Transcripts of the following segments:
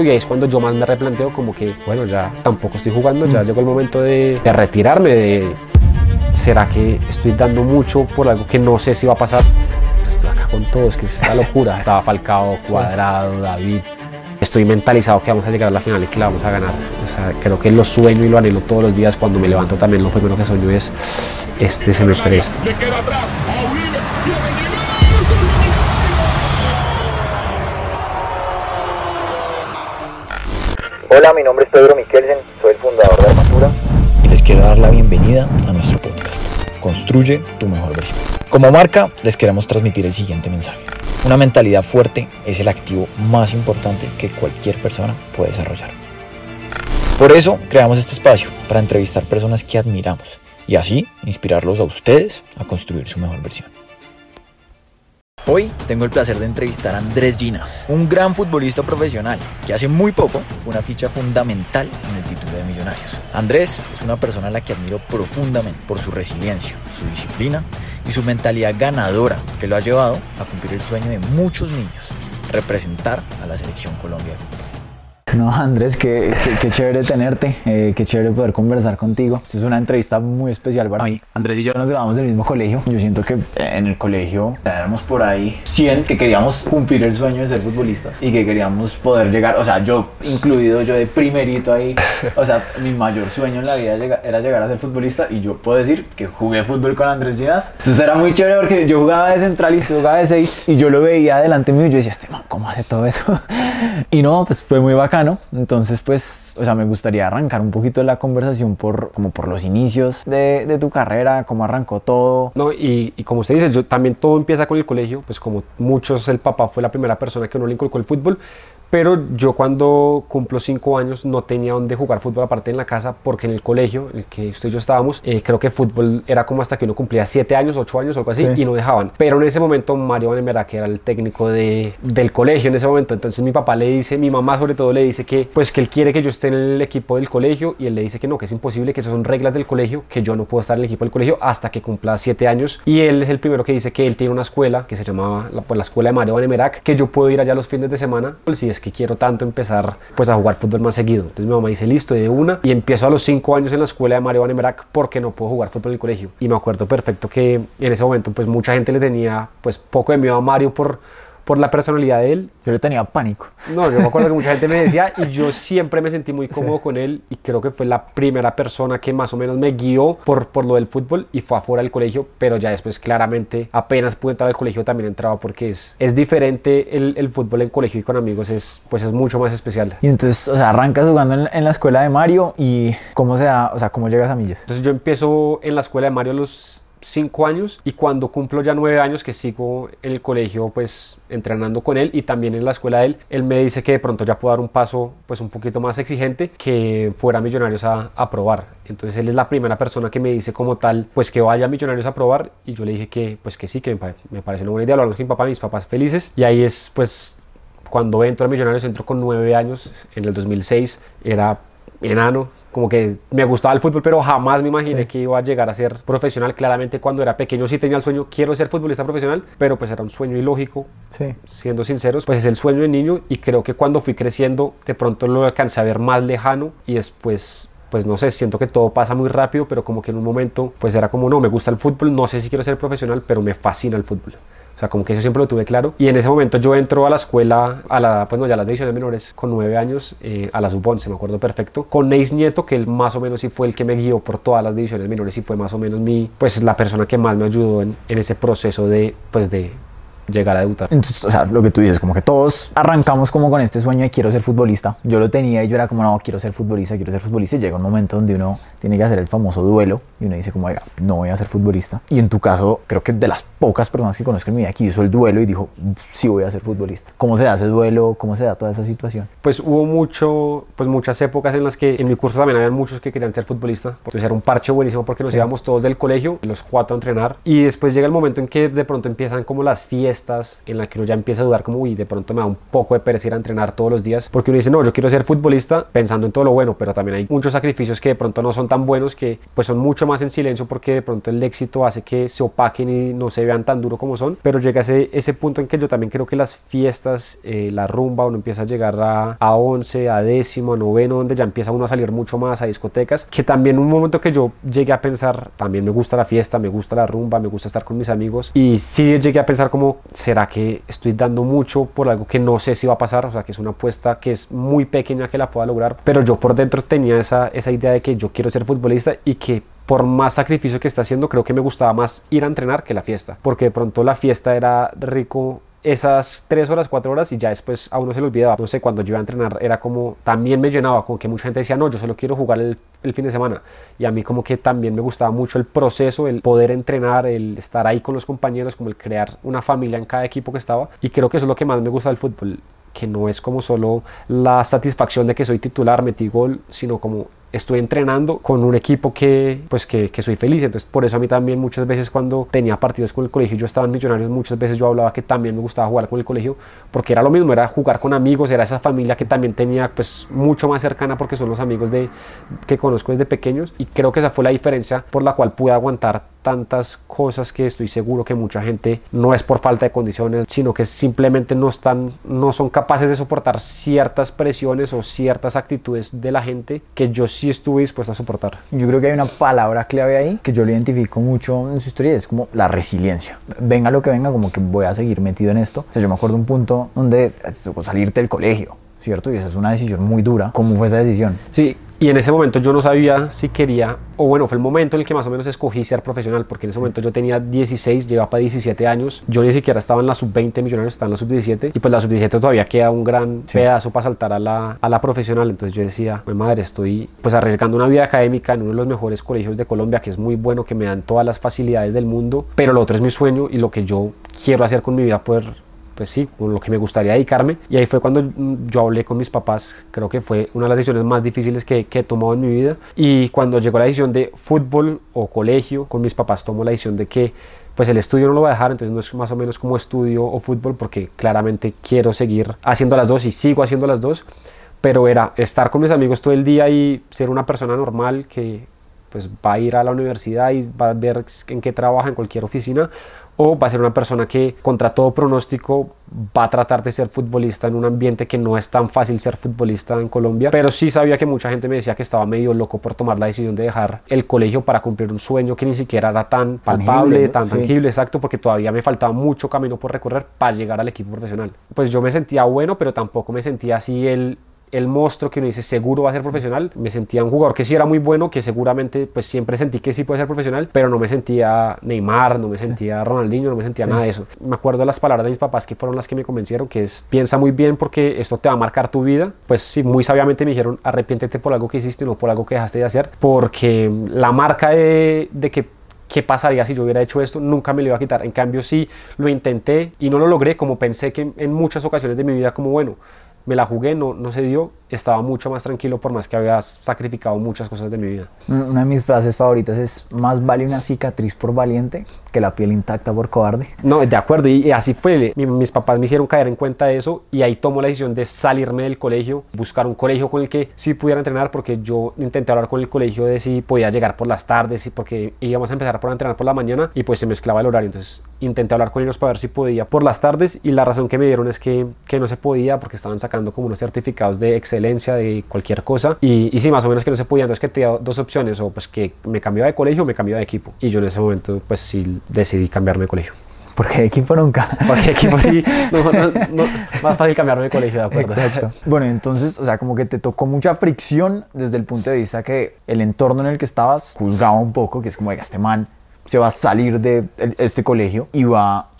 Y ahí es cuando yo más me replanteo como que, bueno, ya tampoco estoy jugando, ya llegó el momento de, de retirarme, de ¿será que estoy dando mucho por algo que no sé si va a pasar? Estoy acá con todos, que es esta locura. Estaba Falcao, Cuadrado, David. Estoy mentalizado que vamos a llegar a la final y que la vamos a ganar. O sea, creo que lo sueño y lo anhelo todos los días. Cuando me levanto también lo primero que sueño es este semestre. Le queda atrás Hola, mi nombre es Pedro Miquelsen, soy el fundador de Armatura. y les quiero dar la bienvenida a nuestro podcast. Construye tu mejor versión. Como marca, les queremos transmitir el siguiente mensaje. Una mentalidad fuerte es el activo más importante que cualquier persona puede desarrollar. Por eso creamos este espacio para entrevistar personas que admiramos y así inspirarlos a ustedes a construir su mejor versión. Hoy tengo el placer de entrevistar a Andrés Ginas, un gran futbolista profesional que hace muy poco fue una ficha fundamental en el título de Millonarios. Andrés es una persona a la que admiro profundamente por su resiliencia, su disciplina y su mentalidad ganadora que lo ha llevado a cumplir el sueño de muchos niños, representar a la selección Colombia de fútbol. No, Andrés, qué, qué- chévere tenerte, eh, qué chévere poder conversar contigo. Esta es una entrevista muy especial para mí. Andrés y yo nos grabamos del mismo colegio. Yo siento que en el colegio éramos por ahí 100 que queríamos cumplir el sueño de ser futbolistas y que queríamos poder llegar, o sea, yo incluido, yo de primerito ahí, o sea, mi mayor sueño en la vida era llegar a ser futbolista y yo puedo decir que jugué fútbol con Andrés Ginas. Entonces era muy chévere porque yo jugaba de centralista, jugaba de 6 y yo lo veía delante mío y yo decía, este man, ¿cómo hace todo eso? Y no, pues fue muy Entonces, pues, o sea, me gustaría arrancar un poquito la conversación por, como por los inicios de, de tu carrera, cómo arrancó todo. No, y, y como usted dice, yo también todo empieza con el colegio, pues como muchos, el papá fue la primera persona que uno le inculcó el fútbol, pero yo cuando cumplo cinco años no tenía dónde jugar fútbol aparte en la casa, porque en el colegio, en el que usted y yo estábamos, eh, creo que fútbol era como hasta que uno cumplía siete años, ocho años, algo así, Sí. y no dejaban. Pero en ese momento Mario Vanemera, que era el técnico de, del colegio en ese momento, entonces mi papá le dice, mi mamá sobre todo le dice que, pues que él quiere que yo esté en el equipo del colegio, y él le dice que no, que es imposible, que esas son reglas del colegio, que yo no puedo estar en el equipo del colegio hasta que cumpla siete años, y él es el primero que dice que él tiene una escuela que se llamaba la, pues, la escuela de Mario Vanemerac, que yo puedo ir allá los fines de semana, pues si es que quiero tanto empezar pues a jugar fútbol más seguido. Entonces mi mamá dice, listo, de una, y empiezo a los cinco años en la escuela de Mario Vanemerac porque no puedo jugar fútbol en el colegio. Y me acuerdo perfecto que en ese momento pues mucha gente le tenía pues poco de miedo a Mario por, por la personalidad de él Yo le tenía pánico. no, yo me acuerdo que mucha gente me decía y yo siempre me sentí muy cómodo con él y creo que fue la primera persona que más o menos me guió por, por lo del fútbol y fue afuera del colegio, pero ya después claramente apenas pude entrar al colegio también entraba porque es, es diferente el, el fútbol en colegio y con amigos, es, pues es mucho más especial. Y entonces, o sea, arrancas jugando en, en la escuela de Mario y cómo se da, o sea, cómo llegas a Millos. Entonces yo empiezo en la escuela de Mario a los 5 años y cuando cumplo ya 9 años que sigo en el colegio pues entrenando con él y también en la escuela de él, él me dice que de pronto ya puedo dar un paso pues un poquito más exigente que fuera Millonarios a, a probar. Entonces él es la primera persona que me dice como tal pues que vaya Millonarios a probar y yo le dije que pues que sí, que me, pare- me parece una buena idea, lo hablamos con mi papá, mis papás felices y ahí es pues cuando entro a Millonarios entro con 9 años, en el 2006 era enano, como que me gustaba el fútbol, pero jamás me imaginé que iba a llegar a ser profesional. Claramente cuando era pequeño sí tenía el sueño, quiero ser futbolista profesional, pero pues era un sueño ilógico, Sí. siendo sinceros, pues es el sueño de niño y creo que cuando fui creciendo de pronto lo alcancé a ver más lejano y después pues no sé, siento que todo pasa muy rápido, pero como que en un momento pues era como no, me gusta el fútbol, no sé si quiero ser profesional, pero me fascina el fútbol. O sea, como que eso siempre lo tuve claro. Y en ese momento yo entro a la escuela, a la, pues no, ya las divisiones menores, con nueve años, eh, a la sub-11, me acuerdo perfecto, con Neis Nieto, que él más o menos sí fue el que me guió por todas las divisiones menores y fue más o menos mi, pues la persona que más me ayudó en, en ese proceso de, pues de llegar a debutar. Entonces, o sea, lo que tú dices, como que todos arrancamos como con este sueño de quiero ser futbolista. Yo lo tenía y yo era como, no, quiero ser futbolista, quiero ser futbolista. Y llega un momento donde uno tiene que hacer el famoso duelo y uno dice como, oiga, no voy a ser futbolista. Y en tu caso, creo que de las pocas personas que conozco en mi vida que hizo el duelo y dijo, sí voy a ser futbolista. ¿Cómo se da ese duelo? ¿Cómo se da toda esa situación? pues hubo mucho, pues muchas épocas en las que en mi curso también había muchos que querían ser futbolistas. Entonces era un parche buenísimo porque nos íbamos todos del colegio, los cuatro a entrenar. Y después llega el momento en que de pronto empiezan como las fiestas fiestas en las que uno ya empieza a dudar como, uy, de pronto me da un poco de pereza ir a entrenar todos los días, porque uno dice, no, yo quiero ser futbolista pensando en todo lo bueno, pero también hay muchos sacrificios que de pronto no son tan buenos, que pues son mucho más en silencio porque de pronto el éxito hace que se opaquen y no se vean tan duro como son, pero llega ese, ese punto en que yo también creo que las fiestas, eh, la rumba, uno empieza a llegar a, a 11, a décimo, a noveno, donde ya empieza uno a salir mucho más a discotecas, que también un momento que yo llegué a pensar, también me gusta la fiesta, me gusta la rumba, me gusta estar con mis amigos, y sí llegué a pensar como, ¿será que estoy dando mucho por algo que no sé si va a pasar? O sea, que es una apuesta que es muy pequeña que la pueda lograr, pero yo por dentro tenía esa, esa idea de que yo quiero ser futbolista y que por más sacrificio que está haciendo, creo que me gustaba más ir a entrenar que la fiesta, porque de pronto la fiesta era rico esas tres horas, cuatro horas y ya después a uno se le olvidaba. No sé, cuando yo iba a entrenar era como, también me llenaba, como que mucha gente decía, no, yo solo quiero jugar el, el, fin de semana. Y a mí como que también me gustaba mucho el proceso, el poder entrenar, el estar ahí con los compañeros, como el crear una familia en cada equipo que estaba. Y creo que eso es lo que más me gusta del fútbol, que no es como solo la satisfacción de que soy titular, metí gol, sino como estoy entrenando con un equipo que pues que, que, soy feliz. Entonces por eso a mí también muchas veces cuando tenía partidos con el colegio yo estaba en Millonarios muchas veces yo hablaba que también me gustaba jugar con el colegio porque era lo mismo era jugar con amigos era esa familia que también tenía pues mucho más cercana porque son los amigos de que conozco desde pequeños. Y creo que esa fue la diferencia por la cual pude aguantar tantas cosas que estoy seguro que mucha gente no es por falta de condiciones, sino que simplemente no están, no son capaces de soportar ciertas presiones o ciertas actitudes de la gente que yo sí estuve dispuesto a soportar. Yo creo que hay una palabra clave ahí que yo lo identifico mucho en su historia, es como la resiliencia. Venga lo que venga, como que voy a seguir metido en esto. O sea, yo me acuerdo un punto donde tocó salirte del colegio, ¿cierto? Y esa es una decisión muy dura. ¿Cómo fue esa decisión? Sí, y en ese momento yo no sabía si quería, o bueno, fue el momento en el que más o menos escogí ser profesional, porque en ese momento yo tenía 16, llevaba para 17 años, yo ni siquiera estaba en la sub-20 millonarios, estaba en la sub-17, y pues la sub-17 todavía queda un gran sí. pedazo para saltar a la, a la profesional, entonces yo decía, mi madre, estoy pues arriesgando una vida académica en uno de los mejores colegios de Colombia, que es muy bueno, que me dan todas las facilidades del mundo, pero lo otro es mi sueño y lo que yo quiero hacer con mi vida, poder pues sí, con lo que me gustaría dedicarme. Y ahí fue cuando yo hablé con mis papás, creo que fue una de las decisiones más difíciles que, que he tomado en mi vida. Y cuando llegó la decisión de fútbol o colegio, con mis papás tomó la decisión de que pues el estudio no lo voy a dejar, entonces no es más o menos como estudio o fútbol, porque claramente quiero seguir haciendo las dos y sigo haciendo las dos, pero era estar con mis amigos todo el día y ser una persona normal que pues va a ir a la universidad y va a ver en qué trabaja en cualquier oficina o va a ser una persona que contra todo pronóstico va a tratar de ser futbolista en un ambiente que no es tan fácil ser futbolista en Colombia, pero sí sabía que mucha gente me decía que estaba medio loco por tomar la decisión de dejar el colegio para cumplir un sueño que ni siquiera era tan palpable, tangible, tan sí. tangible, exacto, porque todavía me faltaba mucho camino por recorrer para llegar al equipo profesional. Pues yo me sentía bueno, pero tampoco me sentía así el el monstruo que uno dice seguro va a ser profesional. Me sentía un jugador que sí era muy bueno, que seguramente pues siempre sentí que sí puede ser profesional, pero no me sentía Neymar, no me sentía. Ronaldinho, no me sentía sí. nada de eso. Me acuerdo de las palabras de mis papás que fueron las que me convencieron, que es piensa muy bien porque esto te va a marcar tu vida. Pues sí, muy sabiamente me dijeron arrepiéntete por algo que hiciste, no por algo que dejaste de hacer, porque la marca de, de que qué pasaría si yo hubiera hecho esto, nunca me lo iba a quitar. En cambio, sí lo intenté y no lo logré como pensé que en muchas ocasiones de mi vida, como bueno, me la jugué, no, no se dio, estaba mucho más tranquilo por más que había sacrificado muchas cosas de mi vida. Una de mis frases favoritas es, más vale una cicatriz por valiente que la piel intacta por cobarde. No, de acuerdo, y, y así fue. Mi, mis papás me hicieron caer en cuenta de eso y ahí tomo la decisión de salirme del colegio, buscar un colegio con el que sí pudiera entrenar porque yo intenté hablar con el colegio de si podía llegar por las tardes y porque íbamos a empezar por entrenar por la mañana y pues se mezclaba el horario. Entonces intenté hablar con ellos para ver si podía por las tardes y la razón que me dieron es que, que no se podía porque estaban sacando como unos certificados de excelencia de cualquier cosa y, y sí, más o menos que no se podía, entonces que tenía dos opciones o pues que me cambiaba de colegio o me cambiaba de equipo y yo en ese momento pues sí decidí cambiarme de colegio. Porque equipo nunca. Porque equipo sí, no, no, no, más fácil cambiarme de colegio, de acuerdo. Exacto. Bueno, entonces, o sea, como que te tocó mucha fricción desde el punto de vista que el entorno en el que estabas juzgaba un poco, que es como, este man se va a salir de este colegio y va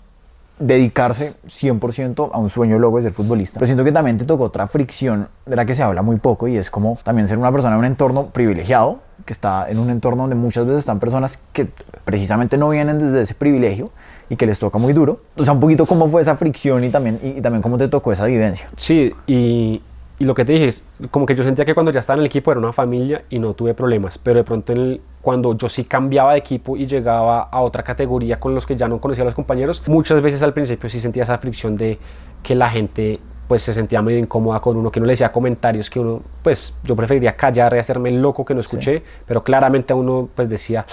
dedicarse 100% a un sueño luego de ser futbolista. Pero siento que también te tocó otra fricción de la que se habla muy poco y es como también ser una persona en un entorno privilegiado, que está en un entorno donde muchas veces están personas que precisamente no vienen desde ese privilegio y que les toca muy duro. O un poquito cómo fue esa fricción y también, y también cómo te tocó esa vivencia. Sí, y, y lo que te dije es como que yo sentía que cuando ya estaba en el equipo era una familia y no tuve problemas, pero de pronto en el- cuando yo sí cambiaba de equipo y llegaba a otra categoría con los que ya no conocía a los compañeros, muchas veces al principio sí sentía esa fricción de que la gente pues se sentía medio incómoda con uno, que uno le decía comentarios que uno, pues yo preferiría callar y hacerme el loco que no escuché, pero claramente a uno pues decía,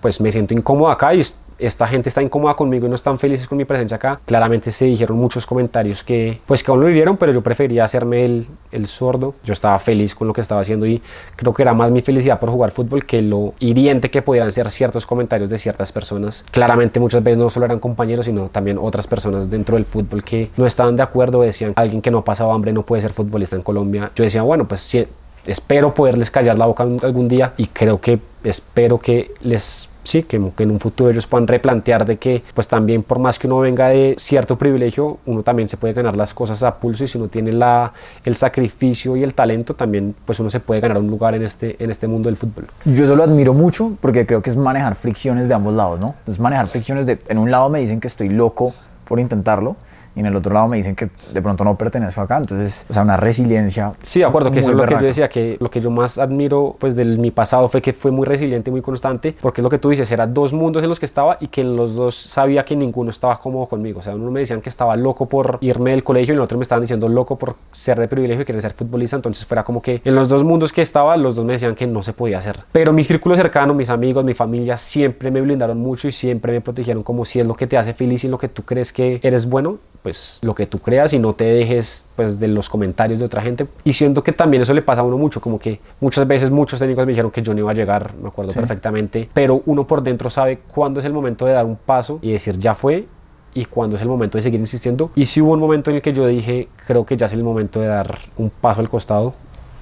pues me siento incómodo acá y esta gente está incómoda conmigo y no están felices con mi presencia acá. Claramente se dijeron muchos comentarios que pues que aún lo hirieron, pero yo prefería hacerme el, el sordo. Yo estaba feliz con lo que estaba haciendo y creo que era más mi felicidad por jugar fútbol que lo hiriente que pudieran ser ciertos comentarios de ciertas personas. Claramente muchas veces no solo eran compañeros, sino también otras personas dentro del fútbol que no estaban de acuerdo, decían alguien que no ha pasado hambre no puede ser futbolista en Colombia. Yo decía, bueno, pues sí, espero poderles callar la boca algún día y creo que espero que les sí que en un futuro ellos puedan replantear de que pues también por más que uno venga de cierto privilegio uno también se puede ganar las cosas a pulso y si uno tiene la, el sacrificio y el talento también pues uno se puede ganar un lugar en este, en este mundo del fútbol Yo eso lo admiro mucho porque creo que es manejar fricciones de ambos lados, ¿no? Es manejar fricciones de, en un lado me dicen que estoy loco por intentarlo y en el otro lado me dicen que de pronto no pertenezco acá, entonces, o sea, una resiliencia. Sí, de acuerdo, que eso es lo que yo decía, que lo que yo más admiro pues de mi pasado fue que fue muy resiliente, muy constante, porque es lo que tú dices, eran dos mundos en los que estaba y que en los dos sabía que ninguno estaba cómodo conmigo. O sea, uno me decían que estaba loco por irme del colegio y el otro me estaban diciendo loco por ser de privilegio y querer ser futbolista, entonces fuera como que en los dos mundos que estaba, los dos me decían que no se podía hacer. Pero mi círculo cercano, mis amigos, mi familia, siempre me blindaron mucho y siempre me protegieron como si es lo que te hace feliz y lo que tú crees que eres bueno, pues lo que tú creas y no te dejes pues de los comentarios de otra gente y siento que también eso le pasa a uno mucho como que muchas veces muchos técnicos me dijeron que yo no iba a llegar me acuerdo Sí. perfectamente pero uno por dentro sabe cuándo es el momento de dar un paso y decir ya fue y cuándo es el momento de seguir insistiendo y si hubo un momento en el que yo dije creo que ya es el momento de dar un paso al costado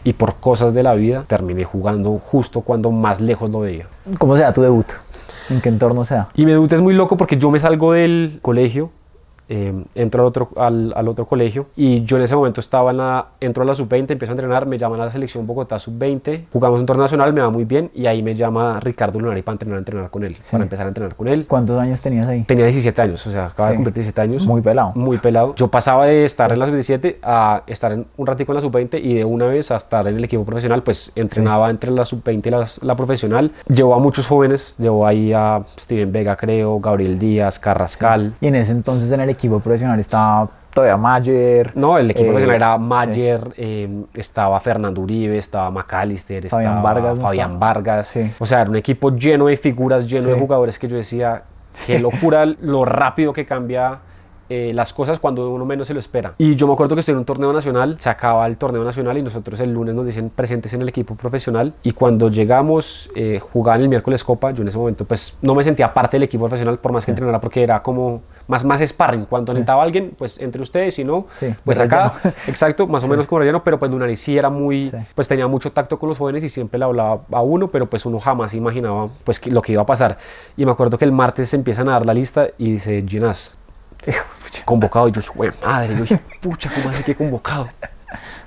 y por cosas de la vida terminé jugando justo cuando más lejos lo veía ¿Cómo se da tu debut? ¿En qué entorno se da? y mi debut es muy loco porque yo me salgo del colegio, eh, entro al otro, al, al otro colegio y yo en ese momento estaba en la, entro a la sub-20, empiezo a entrenar, me llaman a la selección Bogotá sub-20, jugamos un torneo nacional, me va muy bien y ahí me llama Ricardo Lunari para entrenar, entrenar con él, Sí. para empezar a entrenar con él. ¿Cuántos años tenías ahí? Tenía 17 años, o sea, acaba de Sí. cumplir 17 años. Muy pelado. Muy pelado. Yo pasaba de estar en la sub-17 a estar en- un ratico en la sub-20 y de una vez a estar en el equipo profesional, pues entrenaba entre la sub-20 y la, la profesional. Llevó a muchos jóvenes, llevó ahí a Steven Vega, creo, Gabriel Díaz, Carrascal. Y en ese entonces en el equipo profesional estaba todavía Mayer. No, el equipo eh, profesional era sí. Mayer, eh, estaba Fernando Uribe, estaba McAllister, Fabián estaba Vargas, ¿no Fabián estaba? Vargas. Sí. O sea, era un equipo lleno de figuras, lleno de jugadores que yo decía, qué locura lo rápido que cambia eh, las cosas cuando uno menos se lo espera. Y yo me acuerdo que estoy en un torneo nacional, se acaba el torneo nacional y nosotros el lunes nos dicen presentes en el equipo profesional y cuando llegamos, eh, jugaban el miércoles Copa, yo en ese momento pues no me sentía parte del equipo profesional por más que entrenara porque era como más, más sparring, cuando necesitaba alguien, pues entre ustedes, si no, Sí, pues acá, exacto, más o menos como relleno, pero pues Lunari sí era muy, Sí. pues tenía mucho tacto con los jóvenes y siempre le hablaba a uno, pero pues uno jamás imaginaba pues que- lo que iba a pasar. Y me acuerdo que el martes se empiezan a dar la lista y dice Ginás, convocado. Y yo dije, "Güey, madre, yo dije, pucha, ¿cómo así que convocado?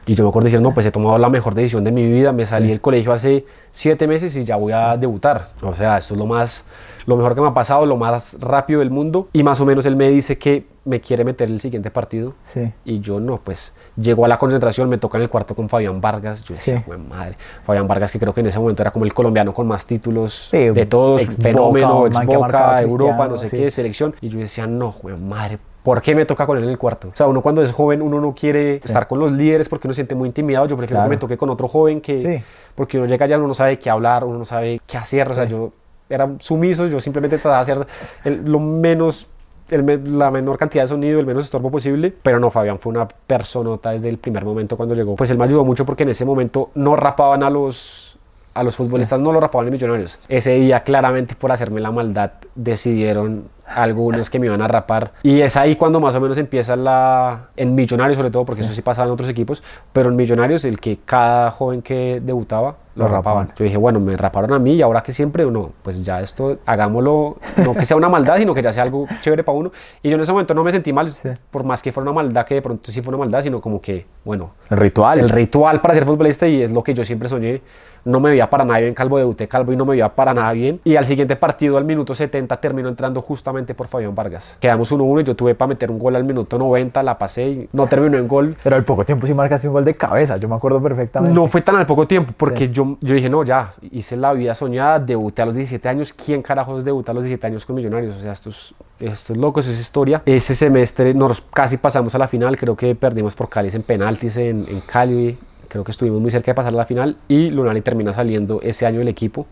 Y yo me acuerdo diciendo, no, pues he tomado la mejor decisión de mi vida, me salí del colegio hace siete meses y ya voy a debutar. O sea, esto es lo más, lo mejor que me ha pasado, lo más rápido del mundo. Y más o menos él me dice que me quiere meter el siguiente partido. Sí. Y yo no, pues llego a la concentración, me toca en el cuarto con Fabián Vargas. Yo decía, Sí. "Güey, madre, Fabián Vargas, que creo que en ese momento era como el colombiano con más títulos Sí, de todos, ex fenómeno, ex Boca, Europa, no sé sí. qué, selección. Y yo decía, no, madre, ¿por qué me toca con él en el cuarto? O sea, uno cuando es joven, uno no quiere estar con los líderes porque uno se siente muy intimidado. Yo prefiero Claro. que me toque con otro joven que, Sí. porque uno llega allá, uno no sabe qué hablar, uno no sabe qué hacer. O sea, yo era sumiso, yo simplemente trataba de hacer el- lo menos la menor cantidad de sonido, el menos estorbo posible, pero no, Fabián fue una personota desde el primer momento cuando llegó. Pues él me ayudó mucho porque en ese momento no rapaban a los a los futbolistas, no lo rapaban en millonarios. Ese día claramente por hacerme la maldad decidieron algunos que me iban a rapar y es ahí cuando más o menos empieza la en millonarios sobre todo porque eso sí pasaba en otros equipos, pero en millonarios el que cada joven que debutaba lo rapaban. Yo dije, bueno, me raparon a mí y ahora que siempre uno, pues ya esto, hagámoslo, no que sea una maldad, sino que ya sea algo chévere para uno. Y yo en ese momento no me sentí mal, por más que fuera una maldad, que de pronto sí fue una maldad, sino como que, bueno, El ritual. el ritual para ser futbolista y es lo que yo siempre soñé. No me veía para nada bien calvo, debuté calvo y no me veía para nada bien. Y al siguiente partido, al minuto 70, terminó entrando justamente por Fabián Vargas. Quedamos 1-1 y yo tuve para meter un gol al minuto 90, la pasé y no terminó en gol. Pero al poco tiempo sí marcaste un gol de cabeza, yo me acuerdo perfectamente. No fue tan al poco tiempo, porque yo, yo dije, no, ya, hice la vida soñada, debuté a los 17 años. ¿Quién carajos debuta a los 17 años con Millonarios? O sea, estos, estos locos, es historia. Ese semestre nos casi pasamos a la final, creo que perdimos por Cáliz en penaltis en, en Cali. Creo que estuvimos muy cerca de pasar a la final y Lunari termina saliendo ese año del equipo.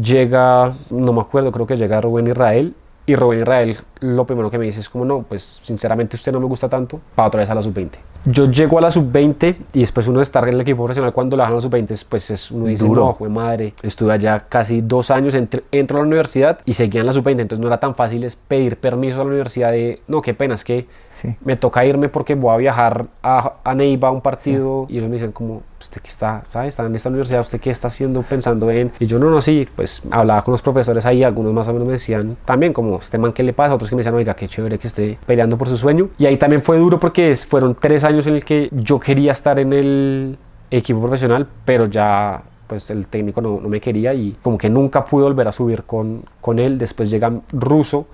Llega, no me acuerdo, creo que llega Rubén Israel y Rubén Israel lo primero que me dice es como no, pues sinceramente usted no me gusta tanto, para otra vez a la sub-20. Yo llego a la sub-20 y después uno de estar en el equipo profesional cuando lo dejan a la sub-20, pues es, uno dice, Duro. no, fue madre, estuve allá casi dos años, entre- entro a la universidad y seguía en la sub-20, entonces no era tan fácil es pedir permiso a la universidad de, no, qué pena, es que Sí. me toca irme porque voy a viajar a, a Neiva a un partido y ellos me dicen como, usted que está, ¿sabe? Está en esta universidad, usted qué está haciendo pensando en... Y yo no, no, sí, pues hablaba con los profesores ahí, algunos más o menos me decían también como, este man, ¿qué le pasa? Otros que me decían, oiga, qué chévere que esté peleando por su sueño. Y ahí también fue duro porque es- fueron tres años en el que yo quería estar en el equipo profesional, pero ya pues el técnico no, no me quería y como que nunca pude volver a subir con, con él. Después llega Russo,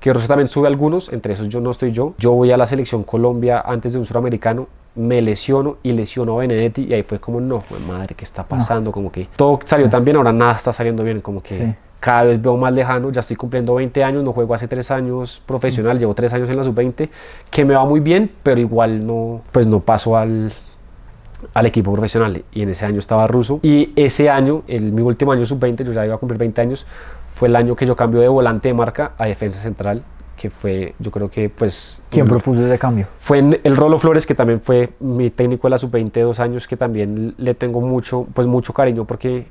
que Russo también sube algunos, entre esos yo no estoy yo. Yo voy a la selección Colombia antes de un suramericano, me lesiono y lesiono a Benedetti y ahí fue como, no, madre, ¿qué está pasando? Como que todo salió tan bien, ahora nada está saliendo bien, como que Sí. cada vez veo más lejano, ya estoy cumpliendo 20 años, no juego hace 3 años profesional, llevo 3 años en la sub-20, que me va muy bien, pero igual no, pues no paso al, al equipo profesional y en ese año estaba ruso y ese año, el, mi último año sub-20, yo ya iba a cumplir 20 años, fue el año que yo cambio de volante de marca a defensa central, que fue, yo creo que pues... ¿Quién un- propuso ese cambio? fue en el Rolo Flores, que también fue mi técnico de la sub-20 de dos años, que también le tengo mucho, pues mucho cariño porque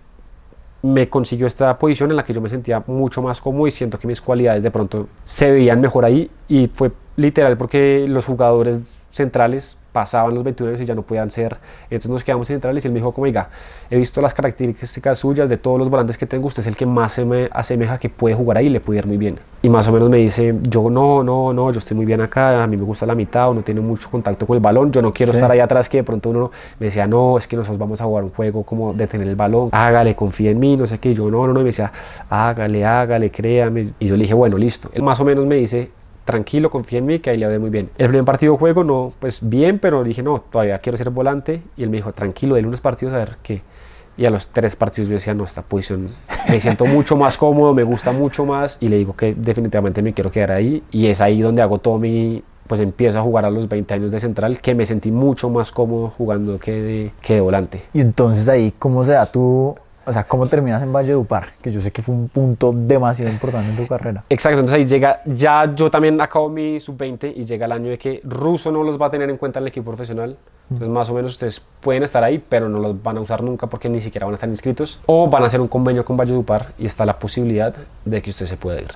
me consiguió esta posición en la que yo me sentía mucho más cómodo y siento que mis cualidades de pronto se veían mejor ahí y fue literal porque los jugadores centrales pasaban los 21 años y ya no podían ser, entonces nos quedamos centrales y él me dijo como, oiga, he visto las características suyas de todos los volantes que tengo, usted es el que más se me asemeja que puede jugar ahí y le puede ir muy bien. Y más o menos me dice, yo no, no, no, yo estoy muy bien acá, a mí me gusta la mitad, uno tiene mucho contacto con el balón, yo no quiero Sí. estar ahí atrás que de pronto uno me decía, no, es que nosotros vamos a jugar un juego como de tener el balón, hágale, confía en mí, no sé qué, yo no, no, no, y me decía, hágale, hágale, créame. Y yo le dije, bueno, listo. Él más o menos me dice, tranquilo, confía en mí, que ahí le va muy bien. El primer partido juego, no, pues bien, pero dije, no, todavía quiero ser volante. Y él me dijo, tranquilo, dele unos partidos a ver qué. Y a los tres partidos yo decía, no, esta posición me siento mucho más cómodo, me gusta mucho más. Y le digo que definitivamente me quiero quedar ahí. Y es ahí donde hago todo mi, pues empiezo a jugar a los 20 años de central, que me sentí mucho más cómodo jugando que de, que de volante. Y entonces ahí, ¿cómo se da tu, o sea, cómo terminas en Valledupar? Que yo sé que fue un punto demasiado importante en tu carrera. Exacto, entonces ahí llega, ya yo también acabo mi sub-20 y llega el año de que Russo no los va a tener en cuenta en el equipo profesional. Entonces más o menos ustedes pueden estar ahí, pero no los van a usar nunca porque ni siquiera van a estar inscritos. O van a hacer un convenio con Valledupar y está la posibilidad de que usted se pueda ir.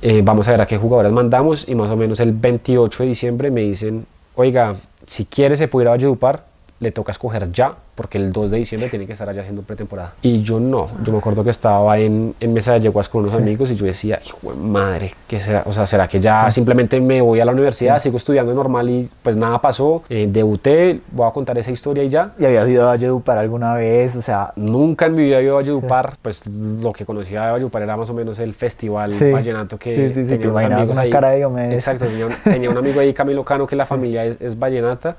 Eh, vamos a ver a qué jugadores mandamos y más o menos el 28 de diciembre me dicen, oiga, si quiere se puede ir a Valledupar, le toca escoger ya, porque el 2 de diciembre tiene que estar allá haciendo pretemporada. Y yo no, yo me acuerdo que estaba en, en mesa de yeguas con unos amigos y yo decía, hijo de madre, ¿qué será? O sea, ¿será que ya simplemente me voy a la universidad, sigo estudiando normal y pues nada pasó? Eh, debuté, voy a contar esa historia y ya. ¿Y habías ido a Valledupar alguna vez? O sea, Nunca en mi vida había ido a Valledupar, pues lo que conocía de Valledupar era más o menos el festival vallenato que Sí, sí, sí, tenía que unos amigos una ahí. cara de. Exacto, tenía un, tenía un amigo ahí, Camilo Cano, que la familia es, es vallenata,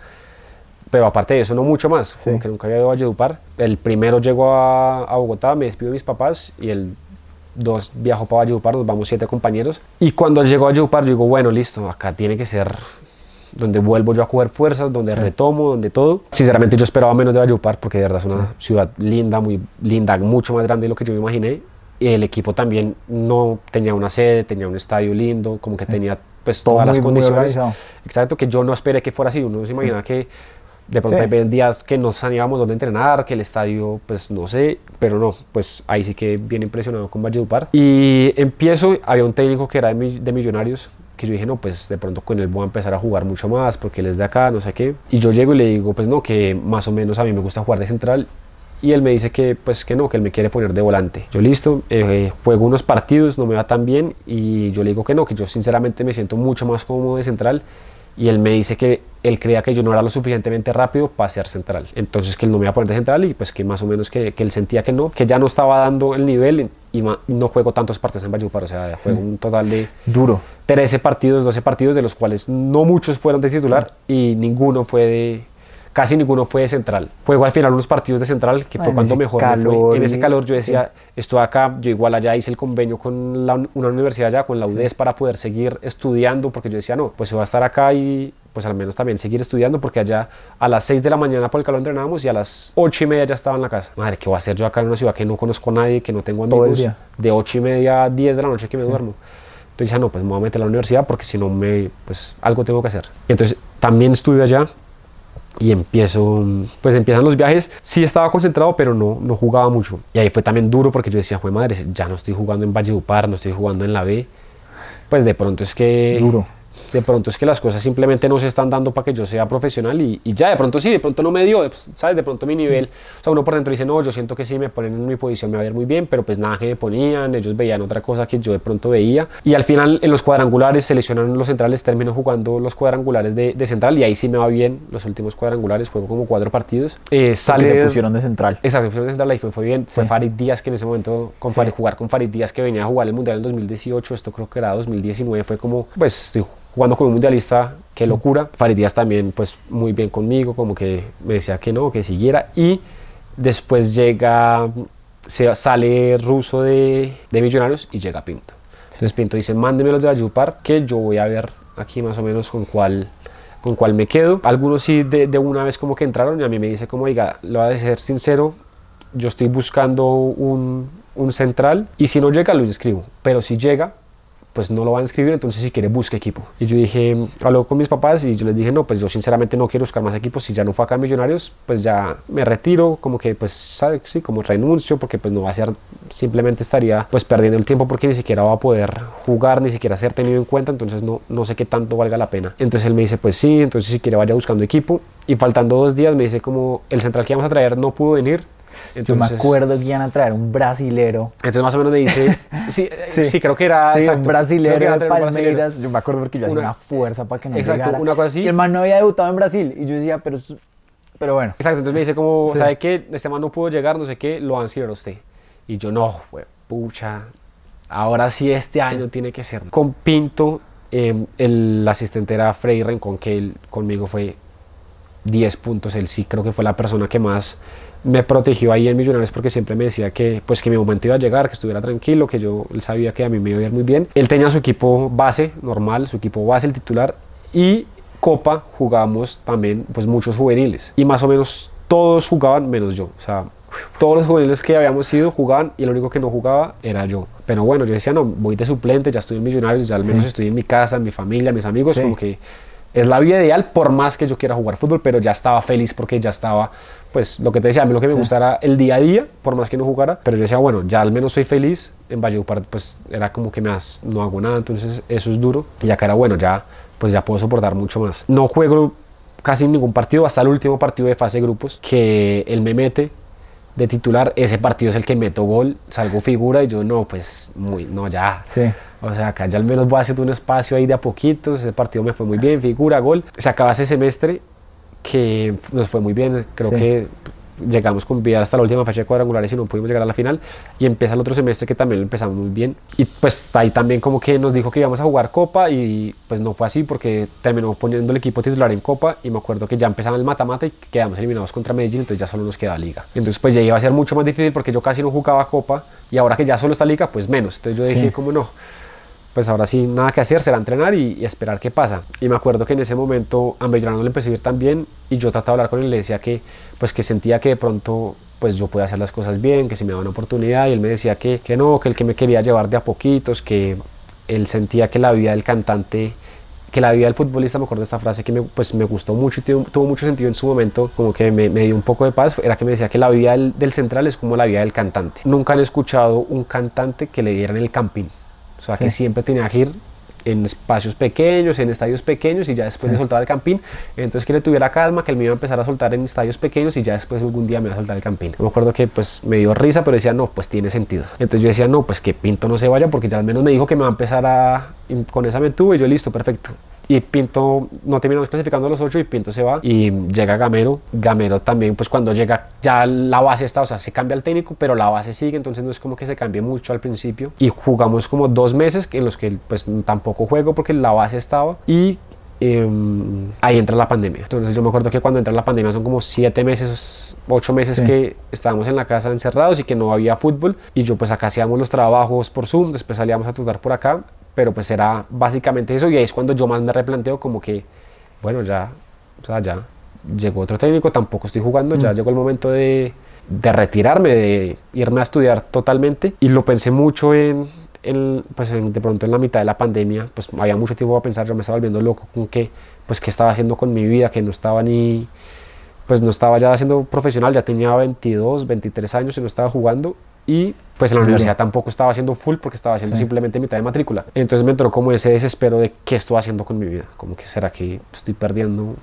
pero aparte de eso, no mucho más, como Sí. que nunca había ido a Valledupar. El primero llegó a, a Bogotá, me despido de mis papás y el dos viajó para Valledupar, nos vamos siete compañeros. Y cuando llegó a Valledupar, yo digo, bueno, listo, acá tiene que ser donde vuelvo yo a coger fuerzas, donde retomo, donde todo. Sinceramente yo esperaba menos de Valledupar porque de verdad es una ciudad linda, muy linda, mucho más grande de lo que yo me imaginé. Y el equipo también no tenía una sede, tenía un estadio lindo, como que tenía pues Todo todas las muy- muy condiciones. Exacto, que yo no esperé que fuera así. Uno se imagina que de pronto Sí. hay días que no sabíamos dónde entrenar, que el estadio, pues no sé, pero no, pues ahí sí que bien impresionado con Valledupar. Y empiezo, había un técnico que era de, de Millonarios, que yo dije, no, pues de pronto con él voy a empezar a jugar mucho más, porque él es de acá, no sé qué. Y yo llego y le digo, pues no, que más o menos a mí me gusta jugar de central y él me dice que pues que no, que él me quiere poner de volante. Yo listo, eh, juego unos partidos, no me va tan bien y yo le digo que no, que yo sinceramente me siento mucho más cómodo de central y él me dice que él creía que yo no era lo suficientemente rápido para ser central. Entonces que él no me iba a poner de central y pues que más o menos que, que él sentía que no, que ya no estaba dando el nivel y ma- no juego tantos partidos en Valledupar, o sea, juego un total de Duro. 13 partidos, 12 partidos, de los cuales no muchos fueron de titular y ninguno fue de... Casi ninguno fue de central. Juego al final unos partidos de central, que Ah, fue cuando mejor me calor fue. En ese calor yo decía, estoy acá, yo igual allá hice el convenio con la, un- una universidad allá, con la UDES, para poder seguir estudiando, porque yo decía, no, pues voy a estar acá y pues al menos también seguir estudiando, porque allá a las 6 de la mañana por el calor entrenábamos y a las 8 y media ya estaba en la casa. Madre, ¿qué voy a hacer yo acá en una ciudad que no conozco a nadie, que no tengo amigos? De 8 y media a 10 de la noche que me duermo. Entonces ya no, pues me voy a meter a la universidad porque si no me, pues algo tengo que hacer. Y entonces también estudio allá y empiezo, pues empiezan los viajes. Sí estaba concentrado, pero no, no jugaba mucho. Y ahí fue también duro porque yo decía, fue madre, ya no estoy jugando en Valledupar, no estoy jugando en la B. Pues de pronto es que... Duro. De pronto es que las cosas simplemente no se están dando para que yo sea profesional y, y ya, de pronto sí, de pronto no me dio, pues, ¿sabes? De pronto mi nivel, o sea, uno por dentro dice, no, yo siento que sí, me ponen en mi posición, me va a ir muy bien, pero pues nada que me ponían, ellos veían otra cosa que yo de pronto veía. Y al final en los cuadrangulares seleccionaron los centrales, termino jugando los cuadrangulares de, de central y ahí sí me va bien, los últimos cuadrangulares, juego como cuatro partidos. Eh, Sale te pusieron de central. Exacto, pusieron de central ahí fue, fue bien. Fue. Farid Díaz que en ese momento, con Sí. Farid, jugar con Farid Díaz que venía a jugar el Mundial en 2018, esto creo que era 2019, fue como, pues estoy jugando con un mundialista, qué locura. Farid Díaz también, pues muy bien conmigo, como que me decía que no, que siguiera. Y después llega, se sale Ruso de, de Millonarios y llega Pinto. Entonces Pinto dice, mándemelos de Ayupar, que yo voy a ver aquí más o menos con cuál con cuál me quedo. Algunos sí de, de una vez como que entraron y a mí me dice como, oiga, lo voy a ser sincero, yo estoy buscando un, un central y si no llega lo inscribo, pero si llega pues no lo van a inscribir, entonces si quiere busque equipo. Y yo dije, habló con mis papás y yo les dije, no, pues yo sinceramente no quiero buscar más equipos, si ya no fue acá en Millonarios, pues ya me retiro, como que pues, ¿sabe? sí, como renuncio, porque pues no va a ser, simplemente estaría pues perdiendo el tiempo porque ni siquiera va a poder jugar, ni siquiera ser tenido en cuenta, entonces no, no sé qué tanto valga la pena. Entonces él me dice, pues sí, entonces si quiere vaya buscando equipo. Y faltando dos días me dice como, el central que vamos a traer no pudo venir. Yo me Entonces- acuerdo que iban a traer un brasilero. entonces más o menos me dice, sí, sí, Sí. creo que era Sí, exacto, un brasilero de. Palmeiras. Yo me acuerdo porque yo hacía Una- una fuerza para que no Exacto, llegara. una cosa así. Y el man no había debutado en Brasil. Y yo decía, pero, pero bueno. Exacto, entonces me dice como, Sí. ¿sabe qué? Este man no pudo llegar, no sé qué, lo van a inscribir a usted. Y yo, no, pucha, ahora sí este año tiene que ser. Con Pinto, eh, el asistente era Freddy Rencón, que él conmigo fue 10 puntos. Él sí creo que fue la persona que más me protegió ahí en Millonarios porque siempre me decía que pues que mi momento iba a llegar, que estuviera tranquilo, que yo él sabía que a mí me iba a ir muy bien. Él tenía su equipo base normal, su equipo base el titular y Copa jugábamos también pues muchos juveniles y más o menos todos jugaban menos yo, o sea, todos los juveniles que habíamos ido jugaban y el único que no jugaba era yo. Pero bueno, yo decía, no, voy de suplente, ya estoy en Millonarios, ya al menos Sí. estoy en mi casa, en mi familia, mis amigos, Sí. como que es la vida ideal por más que yo quiera jugar fútbol, pero ya estaba feliz porque ya estaba, pues lo que te decía, a mí lo que me gustara el día a día, por más que no jugara, pero yo decía, bueno, ya al menos soy feliz, en Valledupar pues era como que me has- no hago nada, entonces eso es duro, y acá era bueno, ya pues ya puedo soportar mucho más. No juego casi ningún partido, hasta el último partido de fase de grupos, que él me mete de titular, ese partido es el que meto gol, salgo figura y yo no, pues muy, no, ya. Sí. O sea, acá ya al menos voy haciendo un espacio ahí de a poquitos. Ese partido me fue muy bien, figura, gol. Se acaba ese semestre que nos fue muy bien. Creo Sí. que llegamos con vida hasta la última fecha de cuadrangulares y no pudimos llegar a la final. Y empieza el otro semestre que también lo empezamos muy bien. Y pues ahí también como que nos dijo que íbamos a jugar Copa y pues no fue así porque terminó poniendo el equipo titular en Copa y me acuerdo que ya empezaba el mata-mata y quedamos eliminados contra Medellín, entonces ya solo nos queda Liga. Entonces pues ya iba a ser mucho más difícil porque yo casi no jugaba Copa y ahora que ya solo está Liga, pues menos. Entonces yo dije Sí. como no, pues ahora sí, nada que hacer, será entrenar y, esperar qué pasa. Y me acuerdo que en ese momento a le empezó a ir tan bien y yo trataba de hablar con él y le decía que, pues que sentía que de pronto pues yo podía hacer las cosas bien, que si me daba una oportunidad y él me decía que, que no, que él que me quería llevar de a poquitos, que él sentía que la vida del cantante que la vida del futbolista, me acuerdo de esta frase que me, pues, me gustó mucho y tuvo, mucho sentido en su momento, como que me, me dio un poco de paz, era que me decía que la vida del, central es como la vida del cantante. Nunca han escuchado un cantante que le dieran el campín. O sea, que Sí. siempre tenía que ir en espacios pequeños, en estadios pequeños y ya después le soltaba el campín. Entonces que le tuviera calma, que él me iba a empezar a soltar en estadios pequeños y ya después algún día me iba a soltar el campín. Me acuerdo que pues me dio risa, pero decía, no, pues tiene sentido. Entonces yo decía, no, pues que Pinto no se vaya porque ya al menos me dijo que me va a empezar a... y con esa me tuve y yo listo, perfecto. Y Pinto no terminamos clasificando a los ocho y Pinto se va y llega Gamero. Gamero también, pues cuando llega ya la base está, o sea, se cambia el técnico, pero la base sigue, entonces no es como que se cambie mucho al principio. Y jugamos como dos meses en los que pues tampoco juego porque la base estaba y em, ahí entra la pandemia. Entonces yo me acuerdo que cuando entra la pandemia son como siete meses, ocho meses Sí. que estábamos en la casa encerrados y que no había fútbol y yo pues acá hacíamos los trabajos por Zoom, después salíamos a trotar por acá, pero pues era básicamente eso y ahí es cuando yo más me replanteo como que, bueno, ya, o sea, ya llegó otro técnico, tampoco estoy jugando, ya llegó el momento de, de retirarme, de irme a estudiar totalmente y lo pensé mucho en, en, pues en- de pronto en la mitad de la pandemia, pues había mucho tiempo para pensar, yo me estaba volviendo loco con que, pues qué estaba haciendo con mi vida, que no estaba ni, pues no estaba ya siendo profesional, ya tenía 22, 23 años y no estaba jugando y pues en la universidad tampoco estaba haciendo full porque estaba haciendo Sí. simplemente mitad de matrícula. Entonces me entró como ese desespero de qué estoy haciendo con mi vida, como que será que estoy perdiendo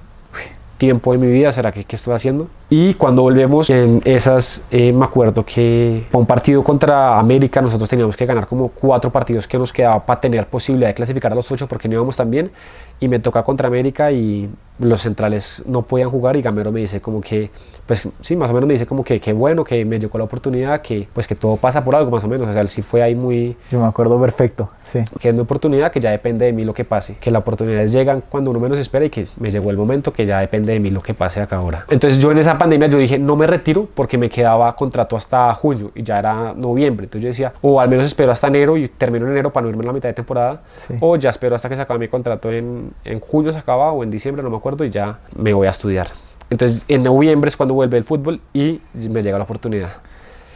tiempo de mi vida, será que qué estoy haciendo. Y cuando volvemos en esas, eh, me acuerdo que para un partido contra América nosotros teníamos que ganar como cuatro partidos que nos quedaba para tener posibilidad de clasificar a los ocho porque no íbamos tan bien. Y me toca contra América y los centrales no podían jugar y Gamero me dice como que, pues sí, más o menos me dice como que qué bueno, que me llegó la oportunidad, que pues que todo pasa por algo más o menos. O sea, él sí fue ahí muy, Yo me acuerdo perfecto, sí. que es mi oportunidad, que ya depende de mí lo que pase, que las oportunidades llegan cuando uno menos espera y que me llegó el momento que ya depende de mí lo que pase acá ahora. Entonces yo en esa pandemia yo dije, no me retiro porque me quedaba contrato hasta junio y ya era noviembre, entonces yo decía, o al menos espero hasta enero y termino en enero para no irme en la mitad de temporada, Sí. o ya espero hasta que se acabe mi contrato en, en junio se acaba o en diciembre, no me acuerdo, y ya me voy a estudiar. Entonces en noviembre es cuando vuelve el fútbol y me llega la oportunidad.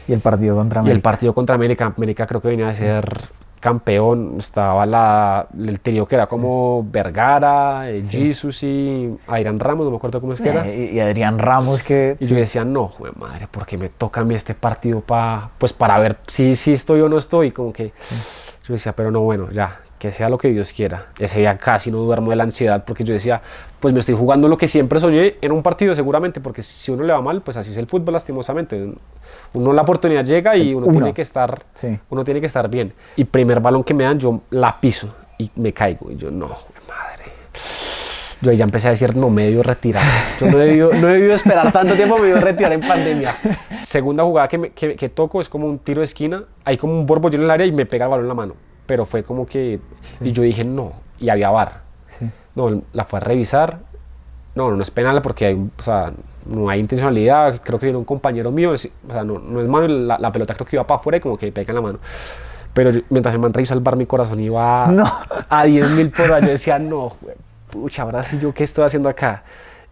Y el partido contra Y el América. partido contra América, América creo que venía a ser campeón, estaba la, el trío que era como Vergara, eh, Jesus y Airan Ramos, no me acuerdo cómo es que era. Eh, y Adrián Ramos que... Y yo decía, no, jue madre, porque me toca a mí este partido pa, pues para ver si, si estoy o no estoy. Como que yo decía, pero no, bueno, ya, que sea lo que Dios quiera. Ese día casi no duermo de la ansiedad porque yo decía, pues me estoy jugando lo que siempre soñé en un partido seguramente, porque si uno le va mal, pues así es el fútbol lastimosamente. Uno la oportunidad llega y uno, Uno. tiene que estar, Sí. uno tiene que estar bien. Y primer balón que me dan, yo la piso y me caigo. Y yo, no, madre. Yo ya empecé a decir, no, me debió retirar. Yo no he debido, no he debido esperar tanto tiempo, me debió retirar en pandemia. Segunda jugada que, me- que, que toco es como un tiro de esquina, hay como un borbollón en el área y me pega el balón en la mano. Pero fue como que, y yo dije, no, y había bar. Sí. No, la fue a revisar. No, no es penal porque hay, o sea, no hay intencionalidad. Creo que viene un compañero mío, o sea, no, no es mano, la, la pelota creo que iba para afuera y como que pega en la mano. Pero yo- mientras el man revisa el bar, mi corazón iba No. a 10.000 por hora. Yo decía, no, pucha, ahora sí yo qué estoy haciendo acá.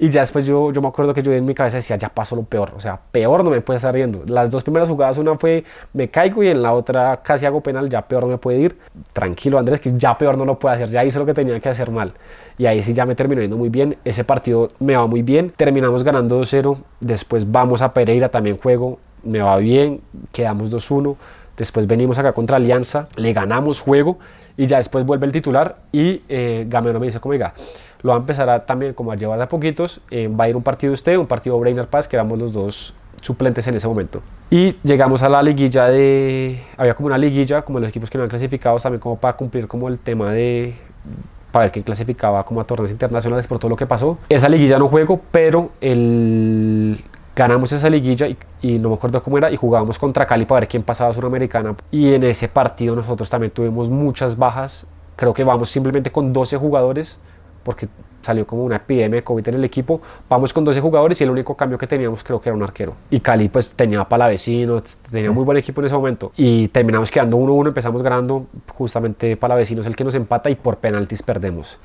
Y ya después yo, yo me acuerdo que yo en mi cabeza decía, ya pasó lo peor. O sea, peor no me puede estar yendo. Las dos primeras jugadas, una fue me caigo y en la otra casi hago penal, ya peor no me puede ir. Tranquilo, Andrés, que ya peor no lo puede hacer. Ya hice lo que tenía que hacer mal. Y ahí sí ya me terminó yendo muy bien. Ese partido me va muy bien. Terminamos ganando 2-0. Después vamos a Pereira, también juego. Me va bien. Quedamos 2-1. Después venimos acá contra Alianza. Le ganamos juego. Y ya después vuelve el titular. Y eh, Gamero me dice, como diga, lo va a empezar también como a llevar de a poquitos. eh, va a ir un partido usted, un partido Brainer Paz, que éramos los dos suplentes en ese momento. Y llegamos a la liguilla de... Había como una liguilla, como los equipos que no han clasificado, también como para cumplir como el tema de para ver quién clasificaba como a torneos internacionales por todo lo que pasó. Esa liguilla no juego, pero el... ganamos esa liguilla y, y no me acuerdo cómo era y jugábamos contra Cali para ver quién pasaba a Suramericana. Y en ese partido nosotros también tuvimos muchas bajas. Creo que vamos simplemente con 12 jugadores porque salió como una epidemia de COVID en el equipo. Vamos con 12 jugadores y el único cambio que teníamos creo que era un arquero. Y Cali pues tenía Palavecinos, tenía muy buen equipo en ese momento. Y terminamos quedando 1-1, empezamos ganando. Justamente Palavecinos el que nos empata y por penaltis perdemos.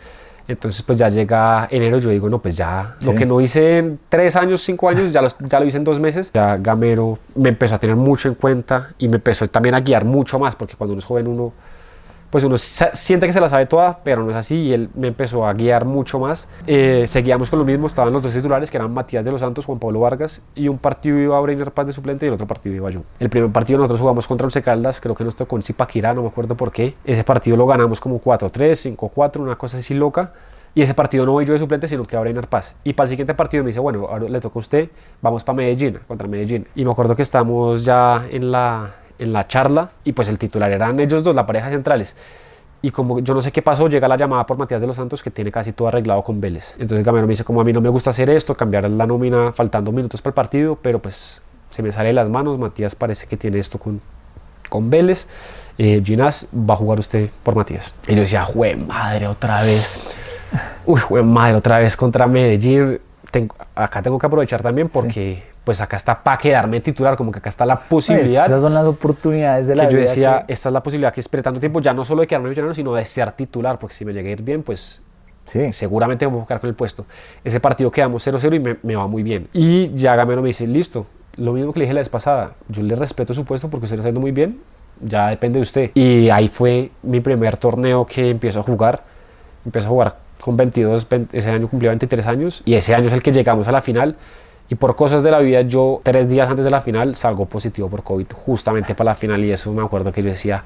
Entonces pues ya llega enero, yo digo, no, pues ya lo Sí. que no hice en tres años, cinco años, ya, los- ya lo hice en dos meses. Ya Gamero me empezó a tener mucho en cuenta y me empezó también a guiar mucho más, porque cuando uno es joven uno pues uno siente que se la sabe toda, pero no es así y él me empezó a guiar mucho más. Eh, seguíamos con lo mismo, estaban los dos titulares que eran Matías de los Santos, Juan Pablo Vargas y un partido iba a Breiner Paz de suplente y el otro partido iba yo. El primer partido nosotros jugamos contra Once Caldas, creo que nos tocó en Zipaquirá, no me acuerdo por qué. Ese partido lo ganamos como 4-3, 5-4, una cosa así loca. Y ese partido no voy yo de suplente, sino que va Breiner Paz. Y para el siguiente partido me dice, bueno, ahora le toca a usted, vamos para Medellín, contra Medellín. Y me acuerdo que estamos ya en la, en la charla y pues el titular eran ellos dos, la pareja centrales. Y como yo no sé qué pasó, llega la llamada por Matías de los Santos que tiene casi todo arreglado con Vélez. Entonces Gamero me dice, como a mí no me gusta hacer esto, cambiar la nómina faltando minutos para el partido, pero pues se me sale de las manos. Matías parece que tiene esto con, con Vélez. Eh, Ginás, va a jugar usted por Matías. Y yo decía, jue madre, otra vez. Uy, jue madre, otra vez contra Medellín. Acá tengo que aprovechar también porque pues acá está para quedarme titular, como que acá está la posibilidad Esas son las oportunidades de la que yo vida decía, que- esta es la posibilidad que esperé tanto tiempo, ya no solo de quedarme millonario, sino de ser titular, porque si me llegué a ir bien, pues Sí. seguramente me voy a buscar con el puesto. Ese partido quedamos 0-0 y me, me va muy bien. Y ya Gamero me dice, listo, lo mismo que le dije la vez pasada, yo le respeto su puesto porque usted lo está haciendo muy bien, ya depende de usted. Y ahí fue mi primer torneo que empiezo a jugar, empiezo a jugar con 22, 20 ese año cumplía 23 años y ese año es el que llegamos a la final. Y por cosas de la vida, yo tres días antes de la final salgo positivo por COVID, justamente para la final. Y eso me acuerdo que yo decía,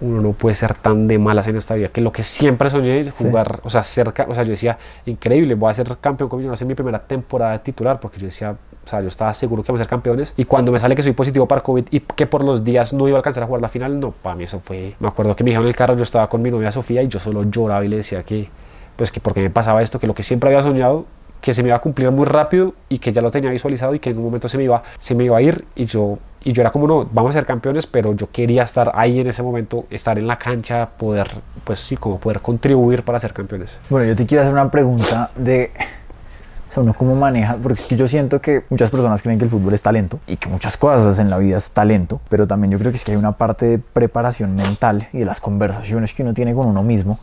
uno no puede ser tan de malas en esta vida, que lo que siempre soñé es jugar, o sea, cerca, o sea, yo decía, increíble, voy a ser campeón con Millonarios en mi primera temporada de titular, porque yo decía, o sea, yo estaba seguro que vamos a ser campeones, y cuando me sale que soy positivo para COVID y que por los días no iba a alcanzar a jugar la final, no, para mí eso fue, me acuerdo que me dijeron en el carro, yo estaba con mi novia Sofía y yo solo lloraba y le decía que, pues que porque me pasaba esto, que lo que siempre había soñado, que se me iba a cumplir muy rápido y que ya lo tenía visualizado y que en un momento se me iba, se me iba a ir y yo, y yo era como, no, vamos a ser campeones, pero yo quería estar ahí en ese momento, estar en la cancha, poder, pues sí, como poder contribuir para ser campeones. Bueno, yo te quiero hacer una pregunta de. O sea, uno cómo maneja, porque es que yo siento que muchas personas creen que el fútbol es talento y que muchas cosas en la vida es talento, pero también yo creo que es que hay una parte de preparación mental y de las conversaciones que uno tiene con uno mismo.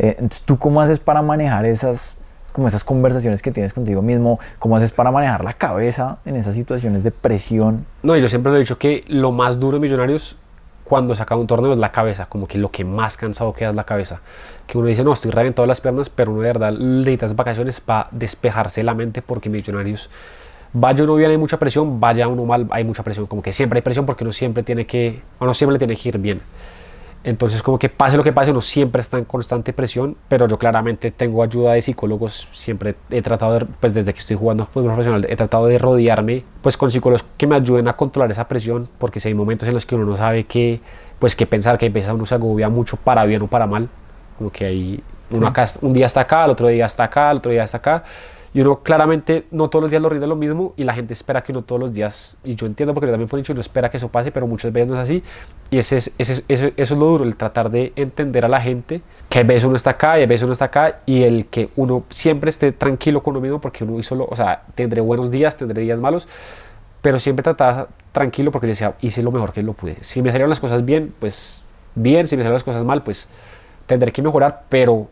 Eh, entonces, ¿tú cómo haces para manejar esas, como esas conversaciones que tienes contigo mismo? ¿Cómo haces para manejar la cabeza en esas situaciones de presión? No, yo siempre le he dicho que lo más duro de Millonarios cuando se acaba un torneo es la cabeza, como que lo que más cansado queda es la cabeza. Que uno dice, no, estoy reventado las piernas, pero uno de verdad necesitas vacaciones para despejarse la mente porque Millonarios, vaya uno bien, hay mucha presión, vaya uno mal, hay mucha presión. Como que siempre hay presión porque uno siempre tiene que, uno siempre le tiene que ir bien. Entonces, como que pase lo que pase, uno siempre está en constante presión, pero yo claramente tengo ayuda de psicólogos, siempre he tratado, de, pues desde que estoy jugando fútbol profesional, he tratado de rodearme pues con psicólogos que me ayuden a controlar esa presión, porque si hay momentos en los que uno no sabe qué, pues qué pensar, que a veces uno se agobia mucho para bien o para mal, como que hay, uno acá, un día está acá, el otro día está acá, el otro día está acá, y uno claramente no todos los días lo rinde lo mismo y la gente espera que uno todos los días, y yo entiendo porque también fue dicho, uno espera que eso pase, pero muchas veces no es así. Y ese es, ese es- eso, eso es lo duro, el tratar de entender a la gente que a veces uno está acá y a veces uno está acá y el que uno siempre esté tranquilo con uno mismo porque uno hizo lo, o sea, tendré buenos días, tendré días malos, pero siempre trataba tranquilo porque yo decía, hice lo mejor que lo pude. Si me salieron las cosas bien, pues bien, si me salieron las cosas mal, pues tendré que mejorar, pero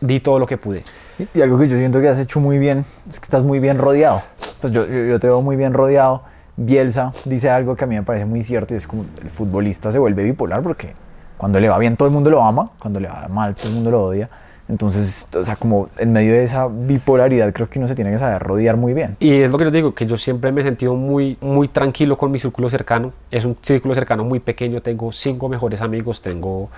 di todo lo que pude. Y- algo que yo siento que has hecho muy bien es que estás muy bien rodeado. Pues yo, yo, yo te veo muy bien rodeado. Bielsa dice algo que a mí me parece muy cierto y es como el futbolista se vuelve bipolar porque cuando le va bien todo el mundo lo ama, cuando le va mal todo el mundo lo odia. Entonces, o sea, como en medio de esa bipolaridad creo que uno se tiene que saber rodear muy bien. Y es lo que yo digo, que yo siempre me he sentido muy, muy tranquilo con mi círculo cercano. Es un círculo cercano muy pequeño, tengo cinco mejores amigos, tengo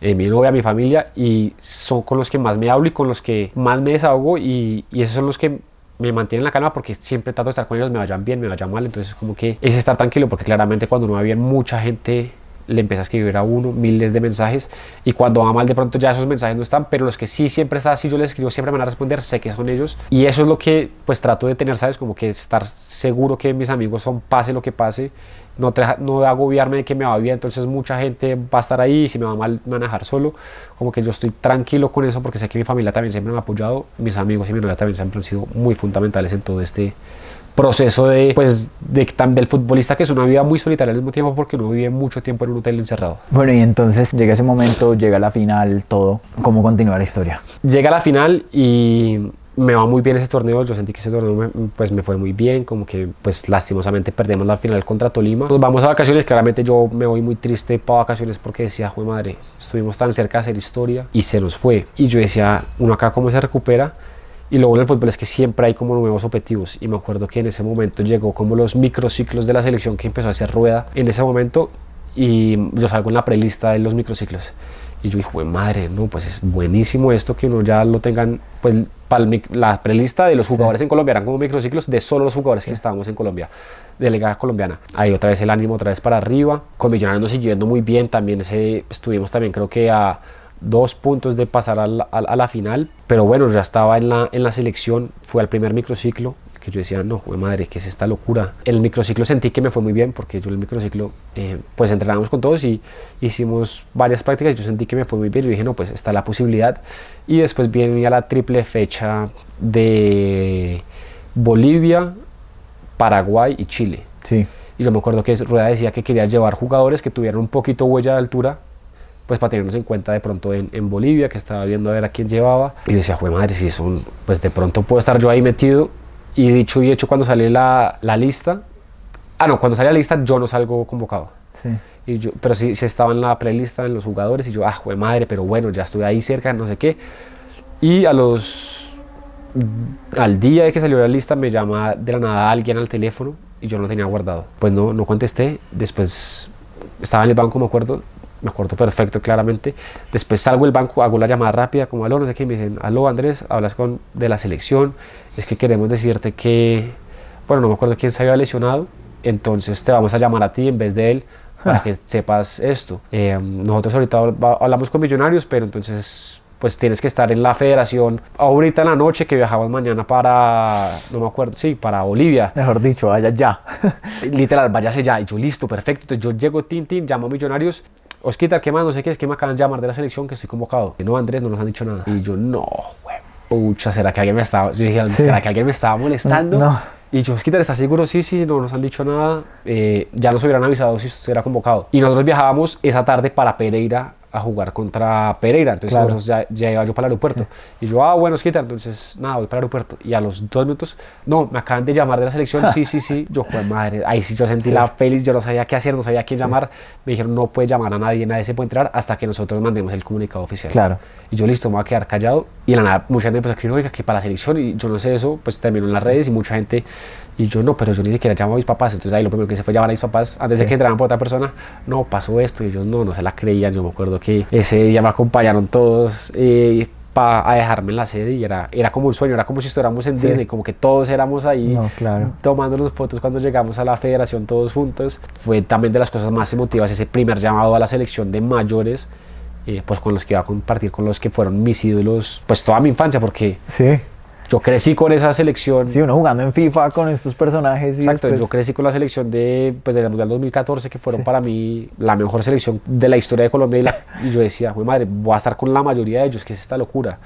eh, mi novia, mi familia, y son con los que más me hablo y con los que más me desahogo, y, esos son los que me mantienen la calma porque siempre trato de estar con ellos, me vayan bien, me vayan mal, entonces como que es estar tranquilo porque claramente cuando uno va bien mucha gente le empieza a escribir a uno miles de mensajes y cuando va mal de pronto ya esos mensajes no están, pero los que sí siempre está así yo les escribo siempre me van a responder, sé que son ellos y eso es lo que pues trato de tener, ¿sabes? Como que estar seguro que mis amigos son pase lo que pase, no, no agobiarme de que me va bien, entonces mucha gente va a estar ahí y si me va mal me van a dejar solo, como que yo estoy tranquilo con eso porque sé que mi familia también siempre me ha apoyado, mis amigos y mi novia también siempre han sido muy fundamentales en todo este proceso de, pues, de, del futbolista que es una vida muy solitaria al mismo tiempo porque uno vive mucho tiempo en un hotel encerrado. Bueno, y entonces llega ese momento, llega la final, todo. ¿Cómo continúa la historia? Llega la final y me va muy bien ese torneo, yo sentí que ese torneo me, pues me fue muy bien, como que pues lastimosamente perdemos la final contra Tolima. Nos vamos a vacaciones, claramente yo me voy muy triste para vacaciones porque decía, jue madre, estuvimos tan cerca de hacer historia y se nos fue. Y yo decía, uno acá cómo se recupera. Y lo bueno del fútbol es que siempre hay como nuevos objetivos. Y me acuerdo que en ese momento llegó como los microciclos de la selección que empezó a hacer rueda en ese momento. Y yo salgo en la prelista de los microciclos. Y yo dije, madre, no, pues es buenísimo esto que uno ya lo tengan, pues para la prelista de los jugadores en Colombia eran como microciclos de solo los jugadores que estábamos en Colombia, de Liga Colombiana. Ahí otra vez el ánimo, otra vez para arriba. Con Millonarios nos siguiendo muy bien, también ese, estuvimos también creo que a dos puntos de pasar a la, a la, final, pero bueno, ya estaba en la, en la selección, fue al primer microciclo, que yo decía, no, madre, ¿qué es esta locura? El microciclo sentí que me fue muy bien porque yo el microciclo, eh, pues entrenábamos con todos y hicimos varias prácticas, yo sentí que me fue muy bien, yo dije, no, pues está la posibilidad. Y después viene ya la triple fecha de Bolivia, Paraguay y Chile. Sí. Y yo me acuerdo que Rueda decía que quería llevar jugadores que tuvieran un poquito huella de altura pues para tenernos en cuenta de pronto en, en, Bolivia, que estaba viendo a ver a quién llevaba. Y decía, jue madre, si son, pues de pronto puedo estar yo ahí metido y dicho y hecho, cuando sale la, la, lista, ah, no, cuando sale la lista yo no salgo convocado. Sí. Y yo, pero sí, sí estaba en la prelista en los jugadores y yo, ah, jue madre, pero bueno, ya estoy ahí cerca, no sé qué. Y a los. Al día de que salió la lista, me llama de la nada alguien al teléfono y yo no tenía guardado. Pues no, no contesté. Después estaba en el banco, me acuerdo, me acuerdo perfecto, claramente. Después salgo del banco, hago la llamada rápida, como aló, no sé qué, me dicen, aló Andrés, hablas con de la selección, es que queremos decirte que, bueno, no me acuerdo quién se había lesionado, entonces te vamos a llamar a ti en vez de él para Ah. que sepas esto. Eh, nosotros ahorita hablamos con millonarios, pero entonces pues tienes que estar en la federación ahorita en la noche que viajamos mañana para, no me acuerdo, sí, para Bolivia. Mejor dicho, vaya ya. Literal, váyase ya. Y yo, listo, perfecto. Entonces yo llego, tin, tin, llamo a Millonarios. Osquita, ¿qué más? No sé qué, es que me acaban de llamar de la selección que estoy convocado. Y no, Andrés, no nos han dicho nada. Y yo, no, güey, pucha, ¿será que alguien me estaba, yo dije, ¿será que alguien me estaba molestando? No. Y yo, Osquita, ¿estás seguro? Sí, sí, no nos han dicho nada. Eh, ya nos hubieran avisado si usted era convocado. Y nosotros viajábamos esa tarde para Pereira a jugar contra Pereira. Entonces Claro. ya, ya iba yo para el aeropuerto. Y yo, ah, bueno, Osquita, entonces nada, voy para el aeropuerto. Y a los dos minutos, no, me acaban de llamar de la selección. Sí, sí, sí. Yo, joder, madre, ahí sí yo sentí la feliz, yo no sabía qué hacer, no sabía a quién llamar. Me dijeron, no puede llamar a nadie, nadie se puede entrar hasta que nosotros mandemos el comunicado oficial. Claro. Y yo, listo, me voy a quedar callado. Y la nada, mucha gente empezó a escribir, oiga, que para la selección. Y yo no sé eso, pues terminó en las redes y mucha gente. Y yo, no, pero yo ni siquiera llamo a mis papás. Entonces ahí lo primero que hice fue llamar a mis papás antes de Sí. que entraran por otra persona. No, pasó esto. Y ellos no, no se la creían. Yo me acuerdo que ese día me acompañaron todos. Eh, a dejarme en la sede y era, era como un sueño, era como si estuviéramos en Sí. Disney, como que todos éramos ahí No, claro. tomando los fotos cuando llegamos a la federación todos juntos. Fue también de las cosas más emotivas ese primer llamado a la selección de mayores, eh, pues con los que iba a compartir, con los que fueron mis ídolos, pues toda mi infancia, porque Sí. Yo crecí con esa selección. Sí, uno jugando en FIFA con estos personajes y Exacto, después- yo crecí con la selección de, pues, del Mundial 2014, que fueron para mí la mejor selección de la historia de Colombia. Y, la- y yo decía, "Jue madre, voy a estar con la mayoría de ellos, que es esta locura.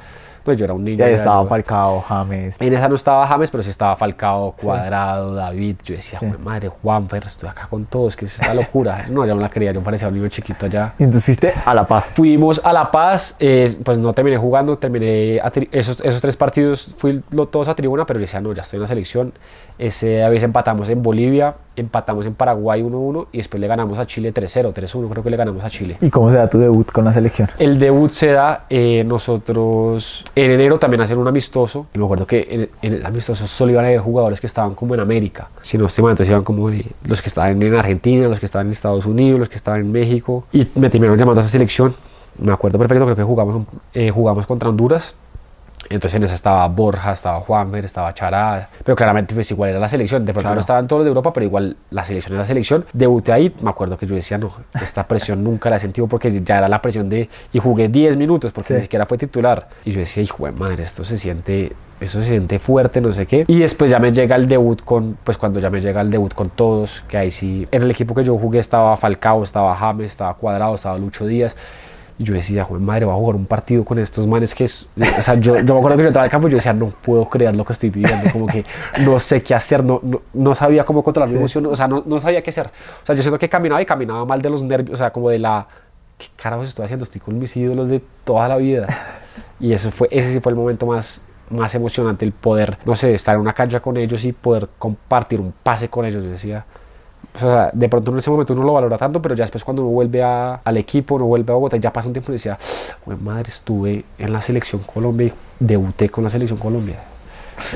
Pues yo era un niño. Y ahí estaba yo- Falcao, James. en esa no estaba James, pero sí estaba Falcao, Cuadrado, David. Yo decía, Sí. "Jue madre, Juanfer, estoy acá con todos, que es esta locura. No, ya me la creía, yo parecía un niño chiquito allá. Y entonces fuiste a La Paz. Fuimos a La Paz, eh, pues no terminé jugando, terminé esos, esos tres partidos, fui lo- todos a tribuna, pero yo decía, no, ya estoy en la selección. Ese vez empatamos en Bolivia, empatamos en Paraguay 1-1 y después le ganamos a Chile 3-0, 3-1 creo que le ganamos a Chile. ¿Y cómo se da tu debut con la selección? El debut se da, eh, nosotros en enero también hacen un amistoso. Y me acuerdo que en, en el amistoso solo iban a haber jugadores que estaban como en América. Si no estoy mal, entonces iban como de los que estaban en Argentina, los que estaban en Estados Unidos, los que estaban en México. Y me terminaron llamando a esa selección. Me acuerdo perfecto, creo que jugamos, eh, jugamos contra Honduras. Entonces en esa estaba Borja, estaba Juanfer, estaba Chará, pero claramente pues igual era la selección, de pronto Claro. no estaban todos los de Europa, pero igual la selección era la selección. Debuté ahí, me acuerdo que yo decía, no, esta presión nunca la he sentido porque ya era la presión de, y jugué 10 minutos porque Sí. ni siquiera fue titular. Y yo decía, hijo de madre, esto se siente, eso se siente fuerte, no sé qué. Y después ya me llega el debut con, pues cuando ya me llega el debut con todos, que ahí sí, en el equipo que yo jugué estaba Falcao, estaba James, estaba Cuadrado, estaba Lucho Díaz. Y yo decía, joder, madre, voy a jugar un partido con estos manes que es. O sea, yo, yo me acuerdo que yo entraba al campo y yo decía, no puedo creer lo que estoy viviendo. Como que no sé qué hacer, no, no, no sabía cómo controlar mi emoción, o sea, no, no sabía qué hacer. O sea, yo siento que caminaba y caminaba mal de los nervios, o sea, como de la. ¿Qué carajos estoy haciendo? Estoy con mis ídolos de toda la vida. Y eso fue, ese sí fue el momento más más emocionante el poder, no sé, estar en una cancha con ellos y poder compartir un pase con ellos. Yo decía, o sea, de pronto en ese momento uno lo valora tanto, pero ya después cuando uno vuelve a- al equipo, uno vuelve a Bogotá, ya pasa un tiempo y decía, "Jue madre, estuve en la selección Colombia y debuté con la selección Colombia.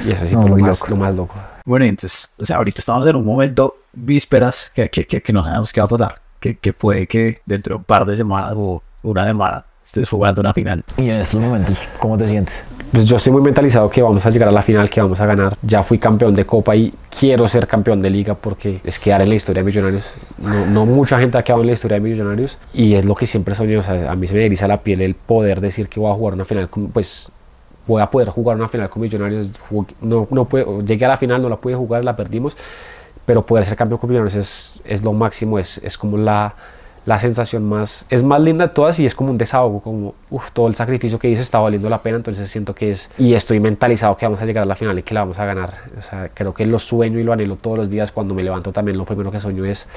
Y eso sí No, fue lo más, loco. lo más loco. Bueno, y entonces, o sea, ahorita estamos en un momento vísperas que, que, que, que no sabemos qué va a pasar. Que, que puede que dentro de un par de semanas o una semana estés jugando una final. Y en estos momentos, ¿cómo te sientes? Pues yo estoy muy mentalizado que vamos a llegar a la final, que vamos a ganar. Ya fui campeón de Copa y quiero ser campeón de Liga porque es quedar en la historia de Millonarios. No, no mucha gente ha quedado en la historia de Millonarios y es lo que siempre soñé. O sea, a mí se me eriza la piel el poder decir que voy a jugar una final. con- Pues voy a poder jugar una final con Millonarios. No, no puedo, llegué a la final, no la pude jugar, la perdimos. Pero poder ser campeón con Millonarios es, es lo máximo, es, es como la, la sensación más, es más linda de todas y es como un desahogo, como uf, todo el sacrificio que hice está valiendo la pena, entonces siento que es, y estoy mentalizado que vamos a llegar a la final y que la vamos a ganar. O sea, creo que lo sueño y lo anhelo todos los días, cuando me levanto también lo primero que sueño es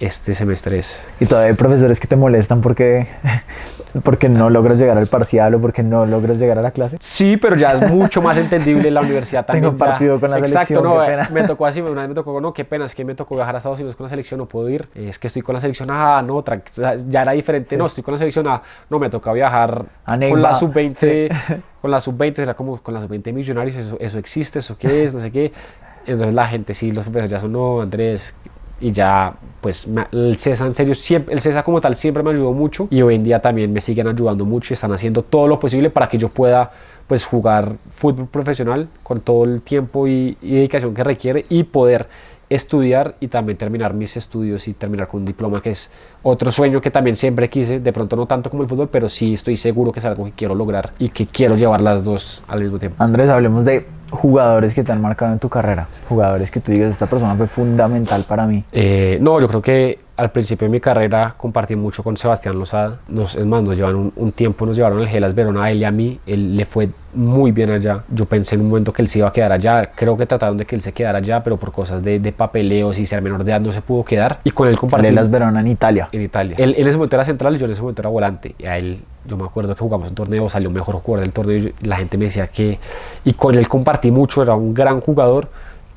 este semestre es. Y todavía hay profesores que te molestan porque, porque no logras llegar al parcial o porque no logras llegar a la clase. Sí, pero ya es mucho más entendible en la universidad también. Tengo ya. partido con la Exacto, selección, no, qué eh, pena. me tocó así, una vez me tocó, no, qué pena, es que me tocó viajar a Estados Unidos con la selección, no puedo ir, es que estoy con la selección, ah, no, tran- o sea, ya era diferente, no, estoy con la selección, ah, no, me toca viajar A con la sub-20, con la sub-20, era como con la sub-20 millonarios, eso, eso existe, eso qué es, no sé qué. Entonces la gente, sí, los profesores ya son, no, Andrés, y ya, pues el CESA en serio, siempre, el CESA como tal siempre me ayudó mucho y hoy en día también me siguen ayudando mucho y están haciendo todo lo posible para que yo pueda pues jugar fútbol profesional con todo el tiempo y, y dedicación que requiere y poder estudiar y también terminar mis estudios y terminar con un diploma que es otro sueño que también siempre quise, de pronto no tanto como el fútbol, pero sí estoy seguro que es algo que quiero lograr y que quiero llevar las dos al mismo tiempo. Andrés, hablemos de jugadores que te han marcado en tu carrera. Jugadores que tú digas, esta persona fue fundamental para mí. Eh, no, yo creo que al principio de mi carrera compartí mucho con Sebastián Lozada. Nos, es más, nos llevaron un, un tiempo, nos llevaron al Gelas Verona a él y a mí. Él le fue muy bien allá. Yo pensé en un momento que él se iba a quedar allá. Creo que trataron de que él se quedara allá, pero por cosas de, de papeleos y ser menor de edad no se pudo quedar. Y con él compartí Lelas Verona en Italia. en Italia. Él en ese momento era central y yo en ese momento era volante. Y a él, yo me acuerdo que jugamos un torneo, salió mejor jugador del torneo. Y la gente me decía que. Y con él compartí mucho, era un gran jugador.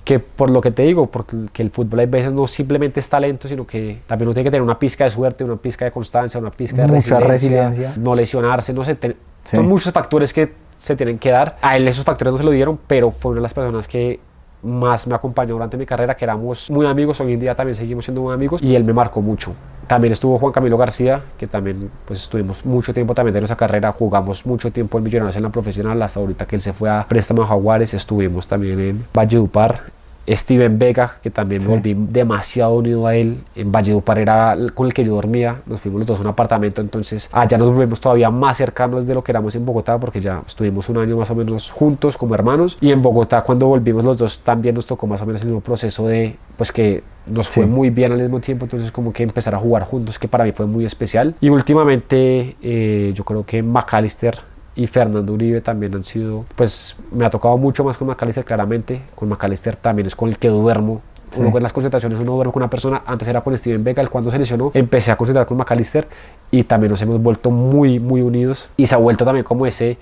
Que por lo que te digo, porque el fútbol hay veces no simplemente es talento, sino que también uno tiene que tener una pizca de suerte, una pizca de constancia, una pizca de Mucha resiliencia, resiliencia. no lesionarse, no sé. te- Sí. Son muchos factores que se tienen que dar. A él esos factores no se lo dieron, pero fue una de las personas que más me acompañó durante mi carrera, que éramos muy amigos, hoy en día también seguimos siendo muy amigos, y él me marcó mucho. También estuvo Juan Camilo García, que también pues estuvimos mucho tiempo también de nuestra carrera, jugamos mucho tiempo en Millonarios en la profesional, hasta ahorita que él se fue a préstamo a Jaguares, estuvimos también en Valledupar, Steven Vega, que también me volví demasiado unido a él. En Valledupar era con el que yo dormía. Nos fuimos los dos a un apartamento, entonces allá nos volvimos todavía más cercanos de lo que éramos en Bogotá, porque ya estuvimos un año más o menos juntos como hermanos. Y en Bogotá, cuando volvimos los dos, también nos tocó más o menos el mismo proceso de, pues que nos fue Sí. muy bien al mismo tiempo, entonces como que empezar a jugar juntos, que para mí fue muy especial. Y últimamente, eh, yo creo que McAllister y Fernando Uribe también han sido, pues me ha tocado mucho más con McAllister claramente, con McAllister también es con el que duermo. Uno Sí. con las concentraciones, uno duerme con una persona, antes era con Steven Vega, él cuando se lesionó, empecé a concentrar con McAllister y también nos hemos vuelto muy, muy unidos y se ha vuelto también como ese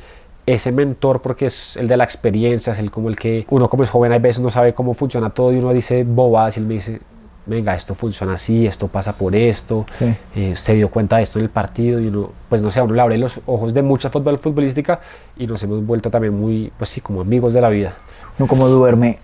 ese mentor porque es el de la experiencia, es el como el que uno como es joven a veces no sabe cómo funciona todo y uno dice bobadas y él me dice, venga, esto funciona así, esto pasa por esto, Sí. eh, se dio cuenta de esto en el partido y uno, pues no sé, a uno le abre los ojos de mucha fútbol futbolística y nos hemos vuelto también muy, pues sí, como amigos de la vida. No como duerme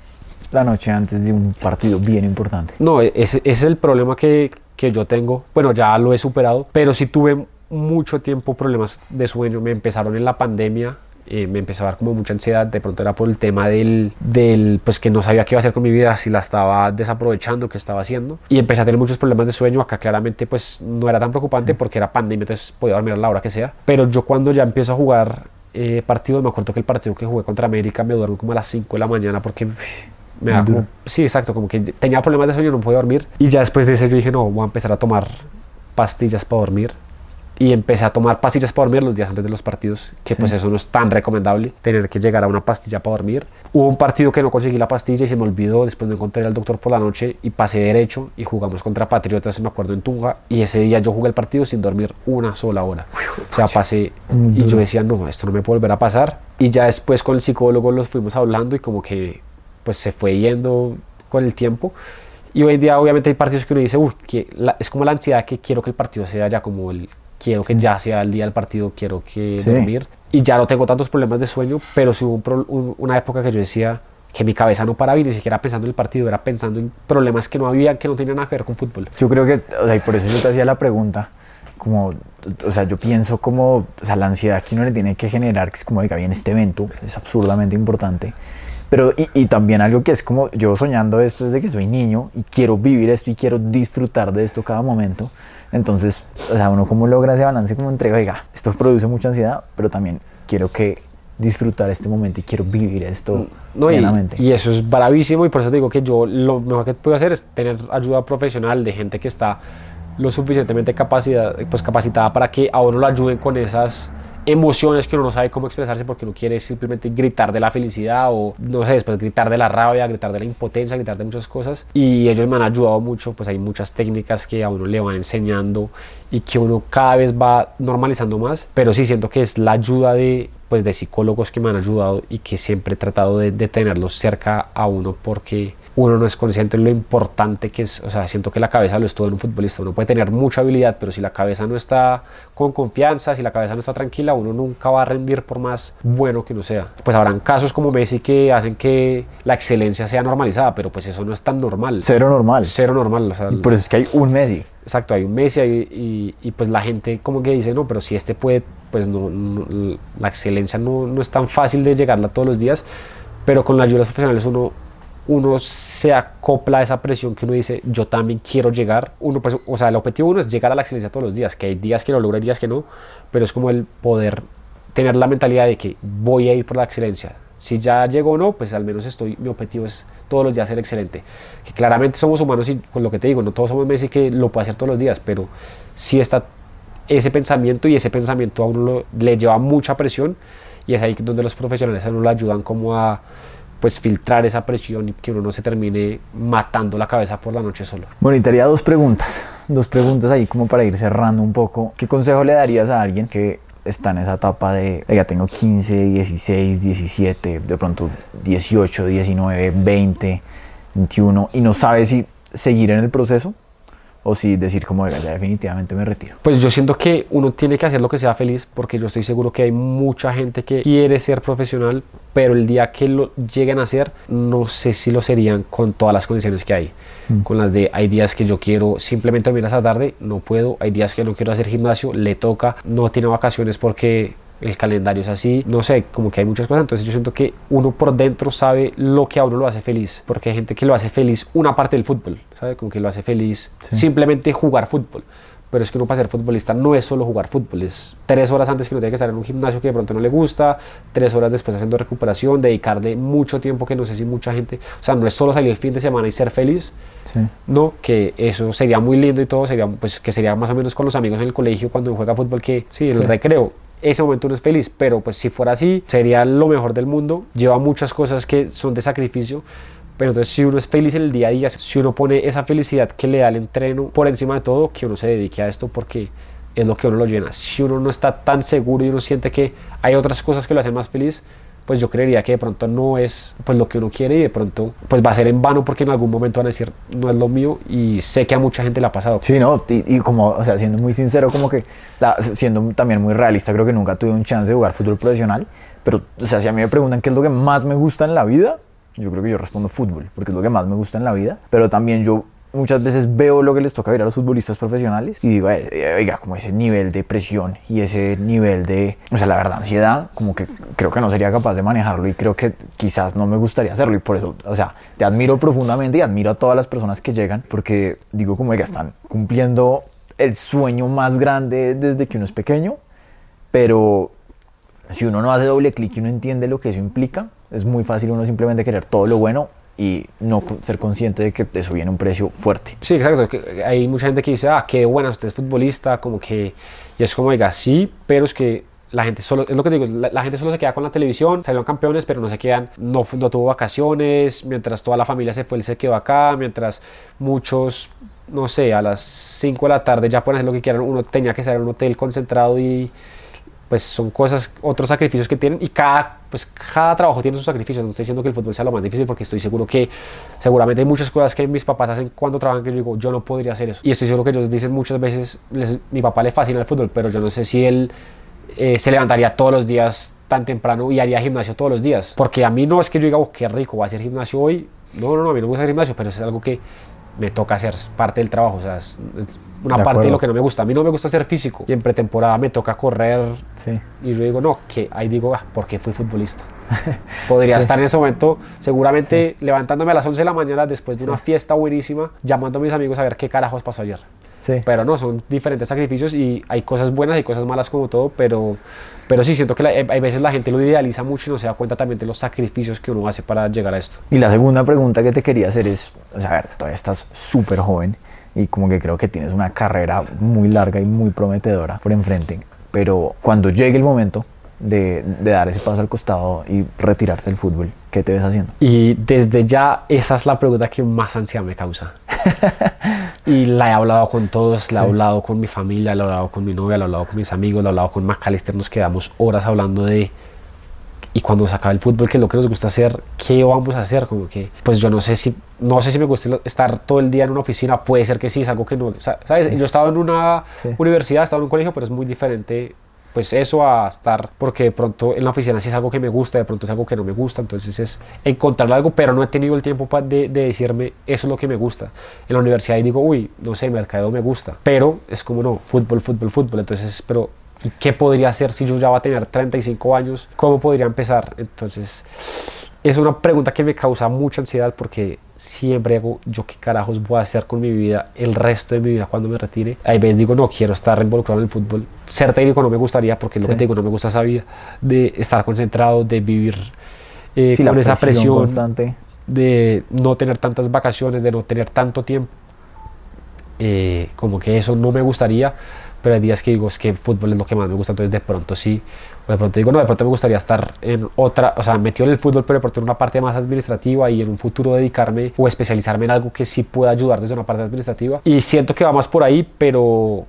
la noche antes de un partido bien importante. No, e- ese, ese es el problema que, que yo tengo. Bueno, ya lo he superado, pero sí tuve mucho tiempo problemas de sueño. Me empezaron en la pandemia. Eh, me empezó a dar como mucha ansiedad, de pronto era por el tema del, del, pues que no sabía qué iba a hacer con mi vida, si la estaba desaprovechando, qué estaba haciendo, y empecé a tener muchos problemas de sueño, acá claramente pues no era tan preocupante porque era pandemia, entonces podía dormir a la hora que sea, pero yo cuando ya empiezo a jugar eh, partidos, me acuerdo que el partido que jugué contra América me duermo como a las 5 de la mañana porque me da como, sí, exacto, como que tenía problemas de sueño, no podía dormir. Y ya después de eso yo dije, no, voy a empezar a tomar pastillas para dormir. Y empecé a tomar pastillas para dormir los días antes de los partidos, que pues eso no es tan recomendable, tener que llegar a una pastilla para dormir. Hubo un partido que no conseguí la pastilla y se me olvidó, después me encontré al doctor por la noche y pasé derecho y jugamos contra Patriotas, me acuerdo, en Tunja, y ese día yo jugué el partido sin dormir una sola hora. O sea, pasé y yo decía, no, esto no me puede volver a pasar. Y ya después con el psicólogo los fuimos hablando y como que pues se fue yendo con el tiempo. Y hoy en día obviamente hay partidos que uno dice, uy, que la- es como la ansiedad que quiero que el partido sea ya como el, quiero que ya sea el día del partido, quiero que Sí. dormir. Y ya no tengo tantos problemas de sueño, pero sí hubo un pro- un- una época que yo decía que mi cabeza no paraba y ni siquiera pensando en el partido, era pensando en problemas que no había, que no tenían nada que ver con fútbol. Yo creo que, o sea, y por eso yo te hacía la pregunta, como, o sea, yo pienso como, o sea, la ansiedad que uno le tiene que generar, que es como, oiga, bien, este evento es absurdamente importante. Pero, y, y también algo que es como, yo soñando esto desde que soy niño y quiero vivir esto y quiero disfrutar de esto cada momento. Entonces, o sea, uno como logra ese balance como entre, oiga, esto produce mucha ansiedad, pero también quiero que disfrutar este momento y quiero vivir esto No, y, plenamente. y eso es bravísimo y por eso digo que yo lo mejor que puedo hacer es tener ayuda profesional de gente que está lo suficientemente capacidad, pues, capacitada para que a uno lo ayuden con esas emociones que uno no sabe cómo expresarse porque uno quiere simplemente gritar de la felicidad o no sé, después gritar de la rabia, gritar de la impotencia, gritar de muchas cosas. Y ellos me han ayudado mucho, pues hay muchas técnicas que a uno le van enseñando y que uno cada vez va normalizando más, pero sí siento que es la ayuda de pues de psicólogos que me han ayudado y que siempre he tratado de, de tenerlos cerca a uno porque uno no es consciente de lo importante que es, o sea, siento que la cabeza lo es todo en un futbolista, uno puede tener mucha habilidad, pero si la cabeza no está con confianza, si la cabeza no está tranquila, uno nunca va a rendir por más bueno que uno sea. Pues habrán casos como Messi que hacen que la excelencia sea normalizada, pero pues eso no es tan normal. Cero normal. Cero normal, o sea, Y por eso es que hay un Messi. Exacto, hay un Messi y, pues la gente como que dice, no, pero si este puede, pues no, no- la excelencia no, no es tan fácil de llegarla todos los días, pero con las ayudas profesionales uno, uno se acopla a esa presión que uno dice, yo también quiero llegar, uno pues, o sea, el objetivo uno es llegar a la excelencia todos los días, que hay días que lo logra, hay días que no, pero es como el poder tener la mentalidad de que voy a ir por la excelencia. Si ya llego o no, pues al menos estoy, mi objetivo es todos los días ser excelente. Que claramente somos humanos y con lo que te digo, no todos somos Messi que lo puede hacer todos los días, pero sí está ese pensamiento y ese pensamiento a uno lo- le lleva mucha presión y es ahí donde los profesionales a uno le ayudan como a pues filtrar esa presión y que uno no se termine matando la cabeza por la noche solo. Bueno, y te haría dos preguntas. Dos preguntas ahí como para ir cerrando un poco. ¿Qué consejo le darías a alguien que está en esa etapa de, ya tengo 15, 16, 17, de pronto 18, 19, 20, 21 y no sabe si seguir en el proceso o si decir como, "Oiga, ya definitivamente me retiro? Pues yo siento que uno tiene que hacer lo que sea feliz porque yo estoy seguro que hay mucha gente que quiere ser profesional, pero el día que lo lleguen a hacer, no sé si lo serían con todas las condiciones que hay. Con las de hay días que yo quiero simplemente dormir hasta tarde, no puedo. Hay días que no quiero hacer gimnasio, le toca. No tiene vacaciones porque el calendario es así. No sé, como que hay muchas cosas. Entonces yo siento que uno por dentro sabe lo que a uno lo hace feliz. Porque hay gente que lo hace feliz una parte del fútbol, ¿sabe? Como que lo hace feliz simplemente jugar fútbol. Pero es que uno para ser futbolista no es solo jugar fútbol, es tres horas antes que uno tiene que estar en un gimnasio que de pronto no le gusta, tres horas después haciendo recuperación, dedicarle mucho tiempo que no sé si mucha gente, o sea, no es solo salir el fin de semana y ser feliz, Sí. no, que eso sería muy lindo y todo, sería pues que sería más o menos con los amigos en el colegio cuando uno juega fútbol que sí, en el recreo, ese momento uno es feliz, pero pues si fuera así, sería lo mejor del mundo, lleva muchas cosas que son de sacrificio, pero entonces si uno es feliz en el día a día, si uno pone esa felicidad que le da el entreno por encima de todo, que uno se dedique a esto porque es lo que uno lo llena. Si uno no está tan seguro y uno siente que hay otras cosas que lo hacen más feliz, pues yo creería que de pronto no es pues lo que uno quiere y de pronto pues va a ser en vano porque en algún momento van a decir no es lo mío y sé que a mucha gente le ha pasado. Sí, no, y, y como, o sea, siendo muy sincero, como que, la- siendo también muy realista, creo que nunca tuve un chance de jugar fútbol profesional, pero, o sea, si a mí me preguntan qué es lo que más me gusta en la vida, yo creo que yo respondo fútbol, porque es lo que más me gusta en la vida, pero también yo muchas veces veo lo que les toca ver a los futbolistas profesionales y digo, "Eh, eh, oiga, como ese nivel de presión y ese nivel de, o sea, la verdad, ansiedad, como que creo que no sería capaz de manejarlo y creo que quizás no me gustaría hacerlo y por eso, o sea, te admiro profundamente y admiro a todas las personas que llegan porque digo como que están cumpliendo el sueño más grande desde que uno es pequeño, pero si uno no hace doble clic y uno entiende lo que eso implica, es muy fácil uno simplemente querer todo lo bueno y no ser consciente de que eso viene a un precio fuerte. Sí, exacto. que Hay mucha gente que dice, ah, qué buena, usted es futbolista, como que... Y es como, diga, sí, pero es que la gente solo, es lo que digo, la, la gente solo se queda con la televisión, salieron campeones, pero no se quedan, no, no tuvo vacaciones, mientras toda la familia se fue, él se quedó acá, mientras muchos, no sé, a las 5 de la tarde ya pueden hacer lo que quieran, uno tenía que estar en un hotel concentrado y pues son cosas, otros sacrificios que tienen y cada, pues cada trabajo tiene sus sacrificios. No estoy diciendo que el fútbol sea lo más difícil porque estoy seguro que seguramente hay muchas cosas que mis papás hacen cuando trabajan que yo digo, yo no podría hacer eso. Y estoy seguro que ellos dicen muchas veces, les- mi papá le fascina el fútbol, pero yo no sé si él eh, se levantaría todos los días tan temprano y haría gimnasio todos los días. Porque a mí no es que yo diga, oh, qué rico, voy a hacer gimnasio hoy. No, no, no, a mí no me gusta hacer gimnasio, pero es algo que me toca hacer, parte del trabajo, o sea, es, es una De parte de lo que no me gusta. A mí no me gusta ser físico y en pretemporada me toca correr Sí. y yo digo, no, que ahí digo, ah, ¿por qué fui futbolista? Podría estar en ese momento, seguramente levantándome a las 11 de la mañana después de una fiesta buenísima, llamando a mis amigos a ver qué carajos pasó ayer. Sí. Pero no, son diferentes sacrificios y hay cosas buenas y cosas malas como todo, pero, pero sí, siento que la- hay veces la gente lo idealiza mucho y no se da cuenta también de los sacrificios que uno hace para llegar a esto. Y la segunda pregunta que te quería hacer es, o sea, a ver, todavía estás súper joven y como que creo que tienes una carrera muy larga y muy prometedora por enfrente, pero cuando llegue el momento de, de dar ese paso al costado y retirarte del fútbol, ¿qué te ves haciendo? Y desde ya esa es la pregunta que más ansiedad me causa. y la he hablado con todos, la he hablado con mi familia, la he hablado con mi novia, la he hablado con mis amigos, la he hablado con Macalister, nos quedamos horas hablando de... Y cuando se acabe el fútbol, que es lo que nos gusta hacer, ¿qué vamos a hacer? Como que, pues yo no sé si, no sé si me gusta estar todo el día en una oficina, puede ser que sí, es algo que no, sa- ¿sabes? Yo he estado en una Sí. universidad, he estado en un colegio, pero es muy diferente pues eso a estar, porque de pronto en la oficina sí es algo que me gusta, de pronto es algo que no me gusta, entonces es encontrar algo, pero no he tenido el tiempo de, de decirme eso es lo que me gusta. En la universidad y digo, uy, no sé, mercado me gusta, pero es como no, fútbol, fútbol, fútbol, entonces, pero ¿y qué podría hacer si yo ya va a tener 35 años? ¿Cómo podría empezar? Entonces, es una pregunta que me causa mucha ansiedad porque siempre hago yo qué carajos voy a hacer con mi vida el resto de mi vida cuando me retire. Hay veces digo, no quiero estar involucrado en el fútbol. Ser técnico no me gustaría porque lo Sí. que te digo, no me gusta esa vida de estar concentrado, de vivir eh, Sí, con esa presión, constante. de no tener tantas vacaciones, de no tener tanto tiempo. Eh, como que eso no me gustaría, pero hay días que digo, es que el fútbol es lo que más me gusta, entonces de pronto sí, de pronto digo, no, de pronto me gustaría estar en otra, o sea, metido en el fútbol, pero de pronto en una parte más administrativa y en un futuro dedicarme o especializarme en algo que sí pueda ayudar desde una parte administrativa. Y siento que va más por ahí, pero,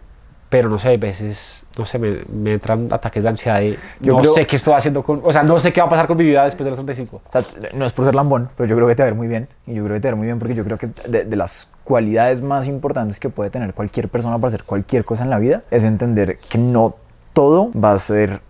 pero no sé, a veces, no sé, me, me entran ataques de ansiedad de, Yo no creo- sé qué estoy haciendo con, o sea, no sé qué va a pasar con mi vida después de los 35. O sea, no es por ser lambón, pero yo creo que te va a ver muy bien. Y yo creo que te va a ver muy bien porque yo creo que de, de las cualidades más importantes que puede tener cualquier persona para hacer cualquier cosa en la vida es entender que no todo va a ser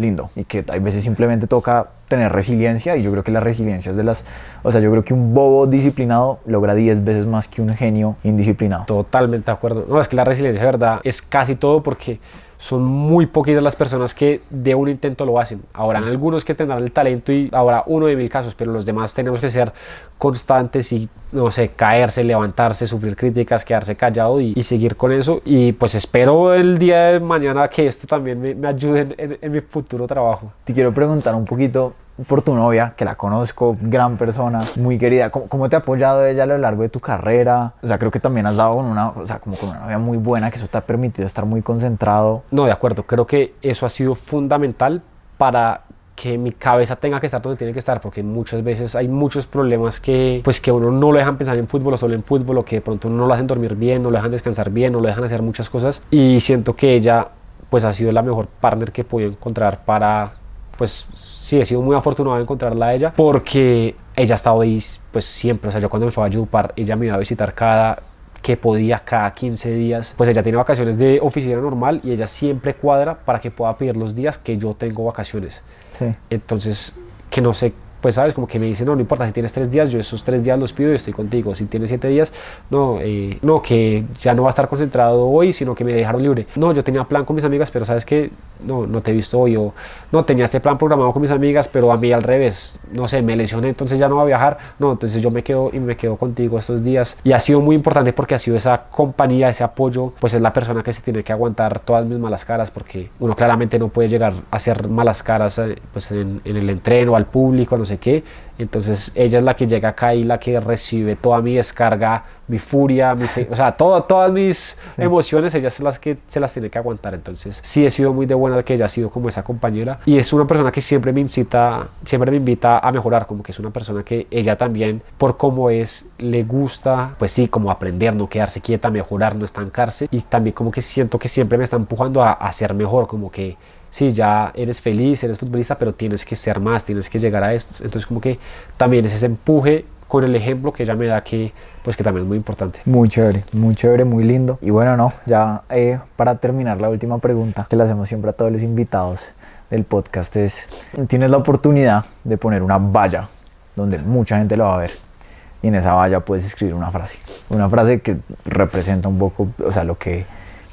lindo y que hay veces simplemente toca tener resiliencia y yo creo que la resiliencia es de las, o sea, yo creo que un bobo disciplinado logra 10 veces más que un genio indisciplinado. Totalmente de acuerdo. No, es que la resiliencia, de verdad, es casi todo porque son muy poquitas las personas que de un intento lo hacen. Habrán algunos que tendrán el talento y habrá uno de mil casos, pero los demás tenemos que ser constantes y, no sé, caerse, levantarse, sufrir críticas, quedarse callado y, y seguir con eso. Y pues espero el día de mañana que esto también me, me ayude en, en- en mi futuro trabajo. Te quiero preguntar un poquito por tu novia, que la conozco, gran persona, muy querida. ¿Cómo, cómo te ha apoyado ella a lo largo de tu carrera? O sea, creo que también has dado con una, o sea, como con una novia muy buena, que eso te ha permitido estar muy concentrado. No, de acuerdo. Creo que eso ha sido fundamental para que mi cabeza tenga que estar donde tiene que estar, porque muchas veces hay muchos problemas que, pues, que uno no lo dejan pensar en fútbol o solo en fútbol, o que de pronto no lo hacen dormir bien, no lo dejan descansar bien, no lo dejan hacer muchas cosas. Y siento que ella, pues, ha sido la mejor partner que he encontrar para, pues, sí, he sido muy afortunado de encontrarla a ella, porque ella ha estado ahí, pues, siempre. O sea, yo cuando me fui a Yupar, ella me iba a visitar cada que podía cada 15 días. Pues ella tiene vacaciones de oficina normal y ella siempre cuadra para que pueda pedir los días que yo tengo vacaciones. Sí. Entonces, que no sé, pues sabes, como que me dicen, no, no importa, si tienes tres días, yo esos tres días los pido y estoy contigo. Si tienes siete días, no, eh, no, que ya no va a estar concentrado hoy, sino que me dejaron libre. No, yo tenía plan con mis amigas, pero sabes que no, no te he visto hoy. No, tenía este plan programado con mis amigas, pero a mí al revés, no sé, me lesioné, entonces ya no voy a viajar. No, entonces yo me quedo y me quedo contigo estos días. Y ha sido muy importante porque ha sido esa compañía, ese apoyo, pues es la persona que se tiene que aguantar todas mis malas caras, porque uno claramente no puede llegar a hacer malas caras eh, pues en, en el entreno, al público, no sé sé qué. Entonces ella es la que llega acá y la que recibe toda mi descarga, mi furia, mi fe- o sea, todo- todas mis emociones, ella es las que se las tiene que aguantar. Entonces sí he sido muy de buena que ella ha sido como esa compañera y es una persona que siempre me incita, siempre me invita a mejorar, como que es una persona que ella también, por cómo es, le gusta, pues sí, como aprender, no quedarse quieta, mejorar, no estancarse y también como que siento que siempre me está empujando a, a ser mejor, como que sí, ya eres feliz, eres futbolista, pero tienes que ser más, tienes que llegar a esto. Entonces como que también es ese empuje con el ejemplo que ella me da que pues que también es muy importante. Muy chévere, muy chévere, muy lindo. Y bueno, no, ya eh, para terminar la última pregunta que le hacemos siempre a todos los invitados del podcast es, tienes la oportunidad de poner una valla donde mucha gente lo va a ver y en esa valla puedes escribir una frase, una frase que representa un poco, o sea, lo que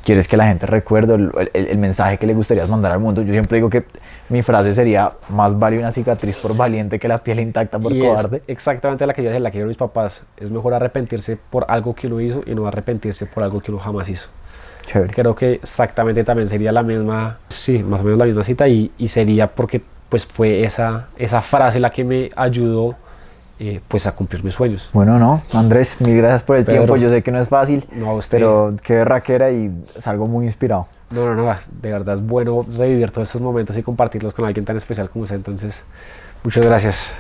quieres que la gente recuerde, el, el- el mensaje que le gustaría mandar al mundo. Yo siempre digo que mi frase sería, más vale una cicatriz por valiente que la piel intacta por Y es cobarde. exactamente la que yo la que dieron mis papás. Es mejor arrepentirse por algo que uno hizo y no arrepentirse por algo que uno jamás hizo. Chévere. Creo que exactamente también sería la misma, sí, más o menos la misma cita y, y sería porque pues fue esa, esa frase la que me ayudó eh, pues a cumplir mis sueños. Bueno, no, Andrés, mil gracias por el Pedro. tiempo. Yo sé que no es fácil, No, usted. pero qué raquera y salgo muy inspirado. No, no, no, de verdad es bueno revivir todos estos momentos y compartirlos con alguien tan especial como usted. Entonces, muchas gracias.